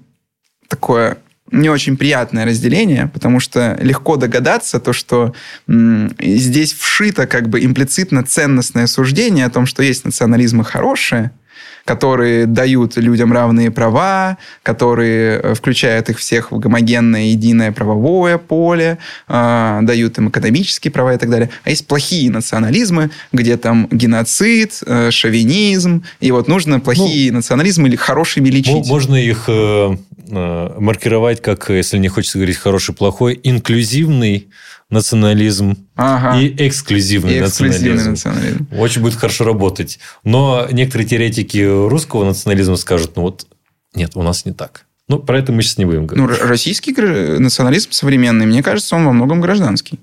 такое не очень приятное разделение, потому что легко догадаться то, что здесь вшито как бы имплицитно ценностное суждение о том, что есть национализмы хорошие, которые дают людям равные права, которые э, включают их всех в гомогенное единое правовое поле, э, дают им экономические права и так далее. А есть плохие национализмы, где там геноцид, э, шовинизм, и вот нужно плохие национализмы или хорошими лечить. Можно их э, маркировать как, если не хочется говорить хороший, плохой, инклюзивный национализм Ага. и эксклюзивный, И эксклюзивный национализм. национализм. Очень будет хорошо работать. Но некоторые теоретики русского национализма скажут, ну вот, нет, у нас не так. Ну, про это мы сейчас не будем Ну, говорить. р- российский национализм современный, мне кажется, он во многом гражданский.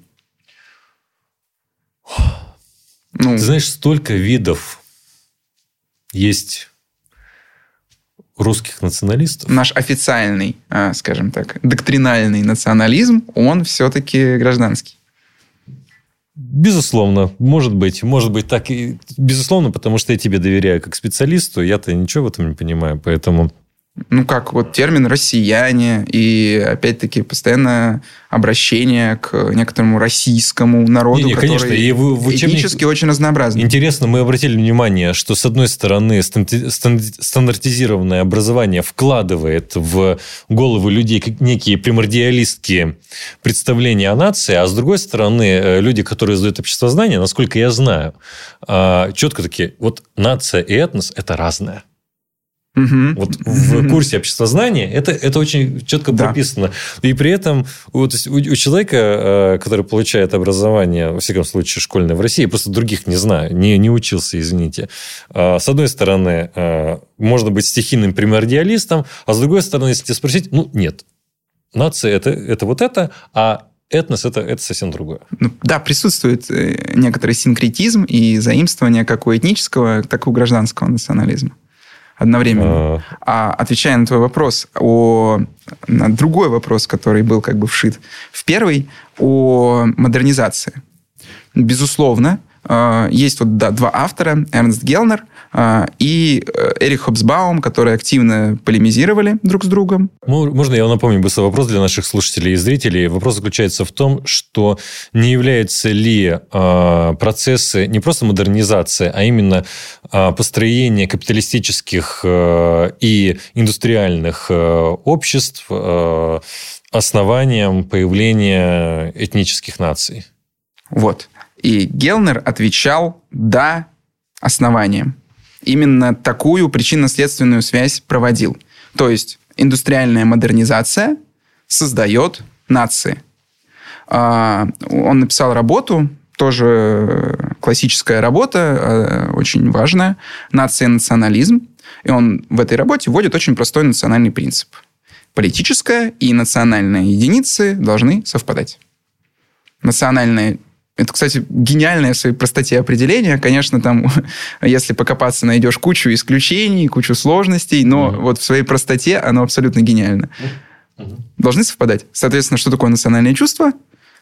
Ну, Ты знаешь, столько видов есть русских националистов. наш официальный, а, скажем так, доктринальный национализм, он все-таки гражданский. Безусловно, может быть, может быть так и безусловно, потому что я тебе доверяю как специалисту, я-то ничего в этом не понимаю, поэтому Ну, как вот термин «россияне» и, опять-таки, постоянно обращение к некоторому российскому народу, Не, не, который конечно, и в- в учебник- этнически очень разнообразный. Интересно, мы обратили внимание, что с одной стороны стандартизированное образование вкладывает в головы людей некие примордиалистские представления о нации, а с другой стороны э, люди, которые сдают обществознание, насколько я знаю, а, четко такие, вот нация и этнос – это разное. Мгм. Вот в курсе обществознания это, это очень четко Да. прописано. И при этом то есть у, у человека, э, который получает образование, во всяком случае, школьное в России, просто других не знаю, не, не учился, извините. А, С одной стороны, э, можно быть стихийным примордиалистом, а с другой стороны, если тебя спросить, ну, нет. Нация это, это вот это, а этнос это, это совсем другое. Ну, да, присутствует э, некоторый синкретизм и заимствование как у этнического, так и у гражданского национализма одновременно. А, А отвечая на твой вопрос, о, на другой вопрос, который был как бы вшит в первый, о модернизации. Безусловно, есть вот да, два автора, Эрнст Гелнер э, и э, Эрик Хобсбаум, которые активно полемизировали друг с другом. Мо- Можно я напомню быстрый вопрос для наших слушателей и зрителей? Вопрос заключается в том, что не являются ли э, процессы не просто модернизации, а именно построения капиталистических э, и индустриальных э, обществ основанием появления этнических наций? Вот. И Гелнер отвечал «да» основанием. Именно такую причинно-следственную связь проводил. То есть индустриальная модернизация создает нации. А, Он написал работу, тоже классическая работа, э, очень важная, «Нация и национализм». И он в этой работе вводит очень простой национальный принцип. Политическая и национальная единицы должны совпадать. Национальная это, кстати, гениальное в своей простоте определение. Конечно, там, если покопаться, найдешь кучу исключений, кучу сложностей, но Мгм. вот в своей простоте оно абсолютно гениально. Должны совпадать. Соответственно, что такое национальное чувство?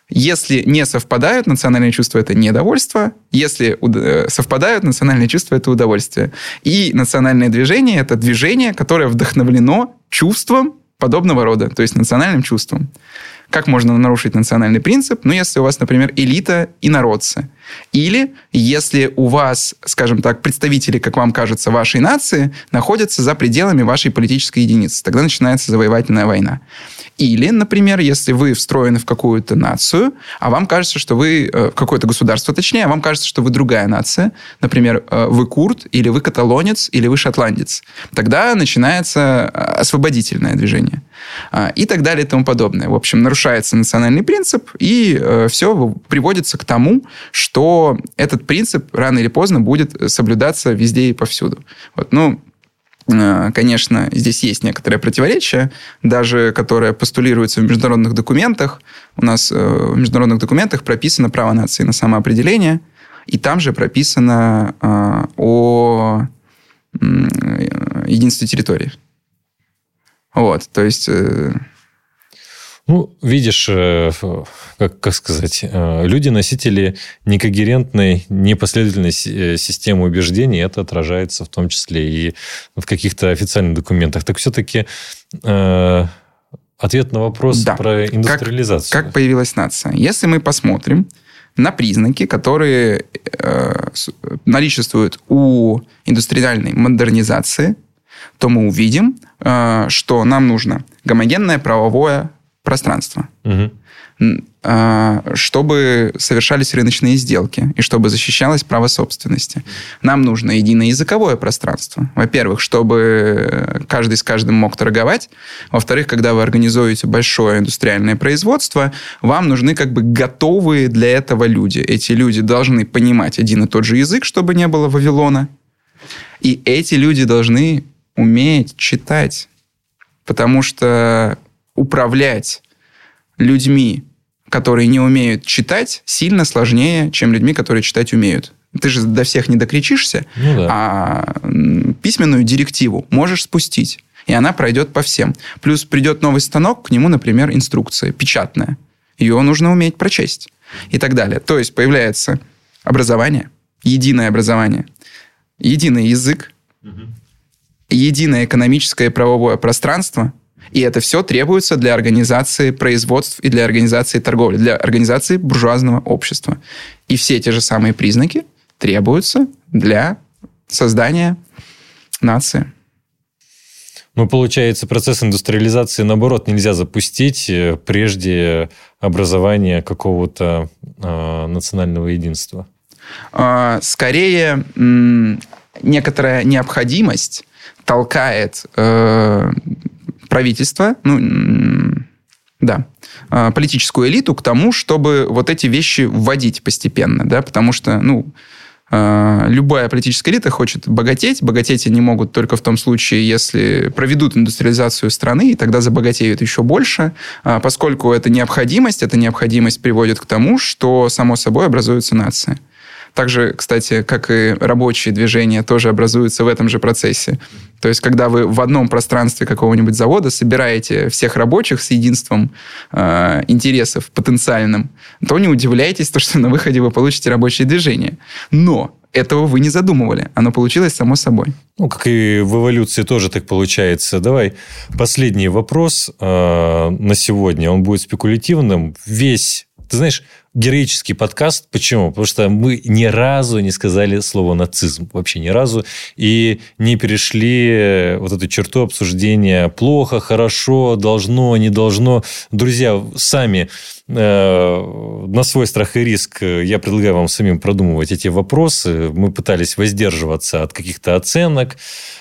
Если не совпадают, национальные чувства – это недовольство. Если э, совпадают, национальные чувства – это удовольствие. И национальное движение – это движение, которое вдохновлено чувством подобного рода, то есть национальным чувством. Как можно нарушить национальный принцип? Ну, если у вас, например, элита и народцы. Или если у вас, скажем так, представители, как вам кажется, вашей нации находятся за пределами вашей политической единицы. Тогда начинается завоевательная война. Или, например, если вы встроены в какую-то нацию, а вам кажется, что вы... э, в какое-то государство, точнее, а вам кажется, что вы другая нация. Например, э, вы курд, или вы каталонец, или вы шотландец. Тогда начинается э, освободительное движение. А, И так далее и тому подобное. В общем, нарушается национальный принцип, и все приводится к тому, что этот принцип рано или поздно будет соблюдаться везде и повсюду. Вот, ну, Конечно, здесь есть некоторое противоречие, даже которое постулируется в международных документах. У нас э, в международных документах прописано право нации на самоопределение, и там же прописано э, о э, единстве территории. Вот, то есть... Ну, видишь, э, как, как сказать, э, люди носители некогерентной, непоследовательной э, системы убеждений, это отражается в том числе и в каких-то официальных документах. Так все-таки э, ответ на вопрос Да. про индустриализацию. Как появилась нация? Если мы посмотрим на признаки, которые э, наличествуют у индустриальной модернизации, то мы увидим, э, что нам нужно гомогенное правовое пространство, э, чтобы совершались рыночные сделки и чтобы защищалось право собственности. Нам нужно единое языковое пространство. Во-первых, чтобы каждый с каждым мог торговать. Во-вторых, когда вы организуете большое индустриальное производство, вам нужны как бы готовые для этого люди. Эти люди должны понимать один и тот же язык, чтобы не было Вавилона. И эти люди должны уметь читать. Потому что управлять людьми, которые не умеют читать, сильно сложнее, чем людьми, которые читать умеют. Ты же до всех не докричишься, Ну да. а письменную директиву можешь спустить, и она пройдет по всем. Плюс придет новый станок, к нему, например, инструкция печатная. Ее нужно уметь прочесть и так далее. То есть появляется образование, единое образование, единый язык, единое экономическое и правовое пространство, и это все требуется для организации производств и для организации торговли, для организации буржуазного общества. И все те же самые признаки требуются для создания нации. Ну, получается, процесс индустриализации, наоборот, нельзя запустить э, прежде образования какого-то э, национального единства. А, Скорее, некоторая необходимость толкает э, правительство, ну, да, э, политическую элиту к тому, чтобы вот эти вещи вводить постепенно, да, потому что, ну, э, любая политическая элита хочет богатеть. Богатеть они могут только в том случае, если проведут индустриализацию страны, и тогда забогатеют еще больше. А Поскольку это необходимость, эта необходимость приводит к тому, что само собой образуется нация. Также, кстати, как и рабочие движения, тоже образуются в этом же процессе. То есть, когда вы в одном пространстве какого-нибудь завода собираете всех рабочих с единством э, интересов потенциальным, то не удивляйтесь, то, что на выходе вы получите рабочее движение. Но этого вы не задумывали. Оно получилось само собой. Ну, как и в эволюции тоже так получается. Давай последний вопрос э, на сегодня. Он будет спекулятивным. Весь, ты знаешь, героический подкаст. Почему? Потому что мы ни разу не сказали слово нацизм. Вообще ни разу. И не перешли вот эту черту обсуждения плохо, хорошо, должно, не должно. Друзья, сами э, на свой страх и риск я предлагаю вам самим продумывать эти вопросы. Мы пытались воздерживаться от каких-то оценок.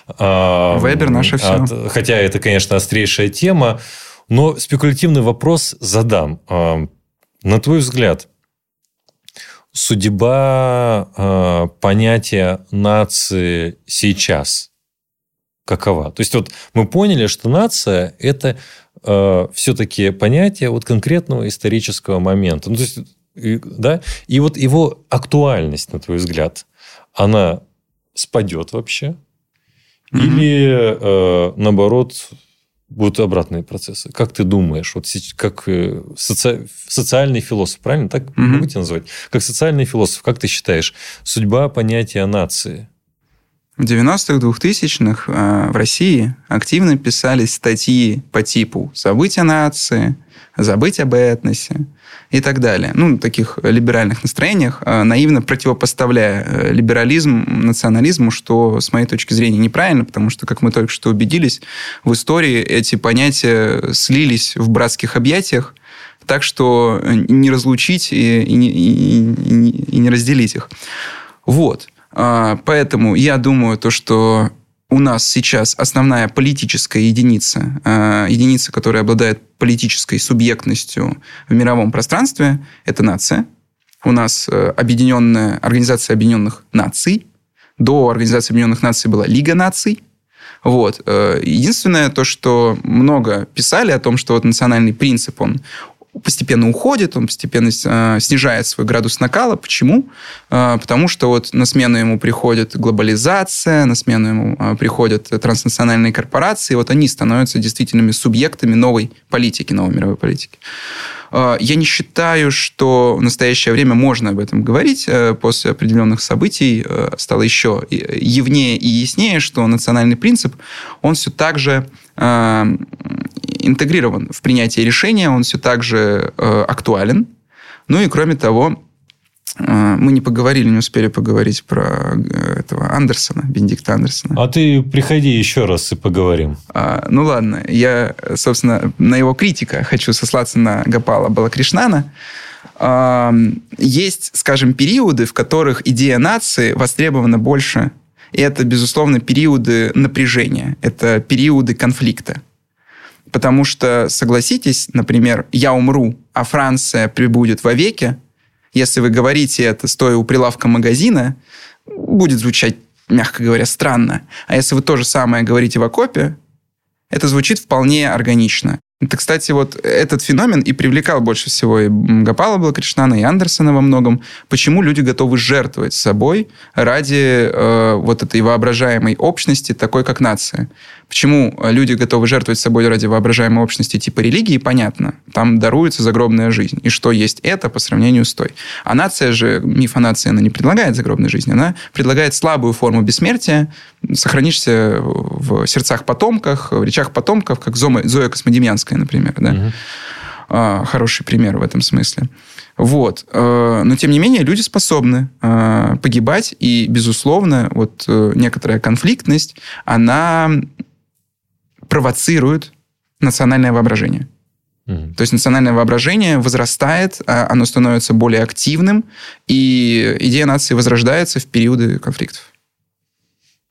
А, Вебер наше все. От, хотя это, конечно, острейшая тема. Но спекулятивный вопрос задам. На твой взгляд, судьба э, понятия нации сейчас какова? То есть вот мы поняли, что нация это э, все-таки понятие вот конкретного исторического момента. Ну, то есть, и, да, и вот его актуальность, на твой взгляд, она спадет вообще? Или э, наоборот будут обратные процессы. Как ты думаешь, вот как э, соци... социальный философ, правильно так mm-hmm. могу тебя назвать? Как социальный философ, как ты считаешь, судьба понятия нации? В 90-х, 2000-х э, в России активно писались статьи по типу «Забыть о нации», «Забыть об этносе», и так далее. Ну, таких либеральных настроениях, э, наивно противопоставляя э, либерализм национализму, что, с моей точки зрения, неправильно, потому что, как мы только что убедились, в истории эти понятия слились в братских объятиях, так что не разлучить и, и, и, и не разделить их. Вот. А, поэтому я думаю, то, что у нас сейчас основная политическая единица, э, единица, которая обладает политической субъектностью в мировом пространстве, это нация. У нас э, объединенная Организация Объединенных Наций. До Организации Объединенных Наций была Лига наций. Вот. Э, единственное то, что много писали о том, что вот национальный принцип, он постепенно уходит, он постепенно э, снижает свой градус накала. Почему? Э, потому что вот на смену ему приходит глобализация, на смену ему э, приходят транснациональные корпорации, вот они становятся действительными субъектами новой политики, новой мировой политики. Я не считаю, что в настоящее время можно об этом говорить. После определенных событий стало еще явнее и яснее, что национальный принцип, он все так же интегрирован в принятие решения, он все так же э, актуален. Ну и кроме того, э, мы не поговорили, не успели поговорить про э, этого Андерсона, Бенедикта Андерсона. А ты приходи еще раз и поговорим. А, ну ладно, я, собственно, на его критика хочу сослаться на Гапала Балакришнана. А, есть, скажем, периоды, в которых идея нации востребована больше. И это, безусловно, периоды напряжения, это периоды конфликта. Потому что, согласитесь, например, я умру, а Франция прибудет вовеки, если вы говорите это, стоя у прилавка магазина, будет звучать, мягко говоря, странно. А если вы то же самое говорите в окопе, это звучит вполне органично. Это, кстати, вот этот феномен и привлекал больше всего и Гапала Балакришнана, и Андерсона во многом. Почему люди готовы жертвовать собой ради э, вот этой воображаемой общности, такой как нация? Почему люди готовы жертвовать собой ради воображаемой общности типа религии, понятно. Там даруется загробная жизнь. И что есть это по сравнению с той. А нация же, миф о нации, она не предлагает загробной жизни. Она предлагает слабую форму бессмертия. Сохранишься в сердцах потомках, в речах потомков, как Зоя Космодемьянская, например. Да? Угу. Хороший пример в этом смысле. Вот. Э, но, тем не менее, люди способны э, погибать, и, безусловно, вот э, некоторая конфликтность, она провоцирует национальное воображение. Mm-hmm. То есть национальное воображение возрастает, а оно становится более активным, и идея нации возрождается в периоды конфликтов.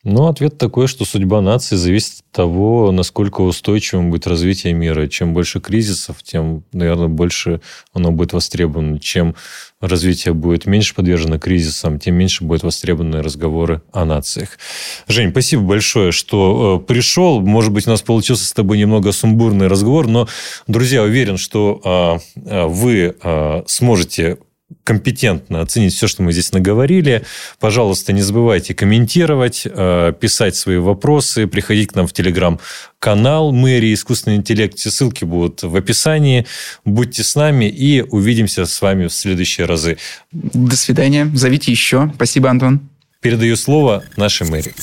Ну, ответ такой, что судьба нации зависит от того, насколько устойчивым будет развитие мира. Чем больше кризисов, тем, наверное, больше оно будет востребовано. Чем развитие будет меньше подвержено кризисам, тем меньше будет востребованы разговоры о нациях. Жень, спасибо большое, что э, пришел. Может быть, у нас получился с тобой немного сумбурный разговор, но, друзья, уверен, что э, э вы э, сможете компетентно оценить все, что мы здесь наговорили. Пожалуйста, не забывайте комментировать, э, писать свои вопросы, приходить к нам в телеграм-канал мэрии «Искусственный интеллект». Все ссылки будут в описании. Будьте с нами и увидимся с вами в следующие разы. До свидания. Зовите еще. Спасибо, Антон. Передаю слово нашей мэрии.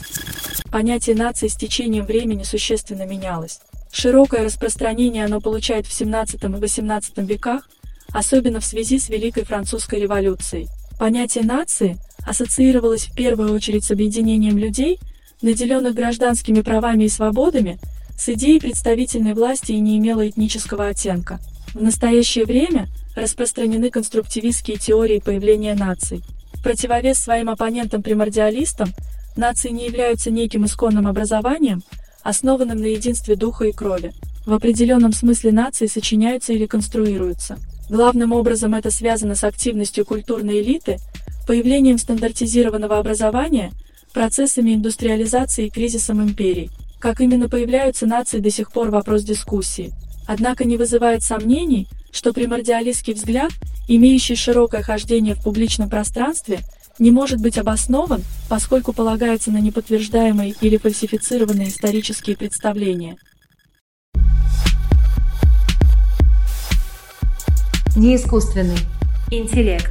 Понятие нации с течением времени существенно менялось. Широкое распространение оно получает в 17 и 18 веках, особенно в связи с Великой Французской революцией. Понятие нации ассоциировалось в первую очередь с объединением людей, наделенных гражданскими правами и свободами, с идеей представительной власти и не имело этнического оттенка. В настоящее время распространены конструктивистские теории появления наций. В противовес своим оппонентам-примордиалистам, нации не являются неким исконным образованием, основанным на единстве духа и крови. В определенном смысле нации сочиняются или конструируются. Главным образом это связано с активностью культурной элиты, появлением стандартизированного образования, процессами индустриализации и кризисом империй. Как именно появляются нации до сих пор вопрос дискуссии. Однако не вызывает сомнений, что примордиалистский взгляд, имеющий широкое хождение в публичном пространстве, не может быть обоснован, поскольку полагается на неподтверждаемые или фальсифицированные исторические представления. Неискусственный интеллект.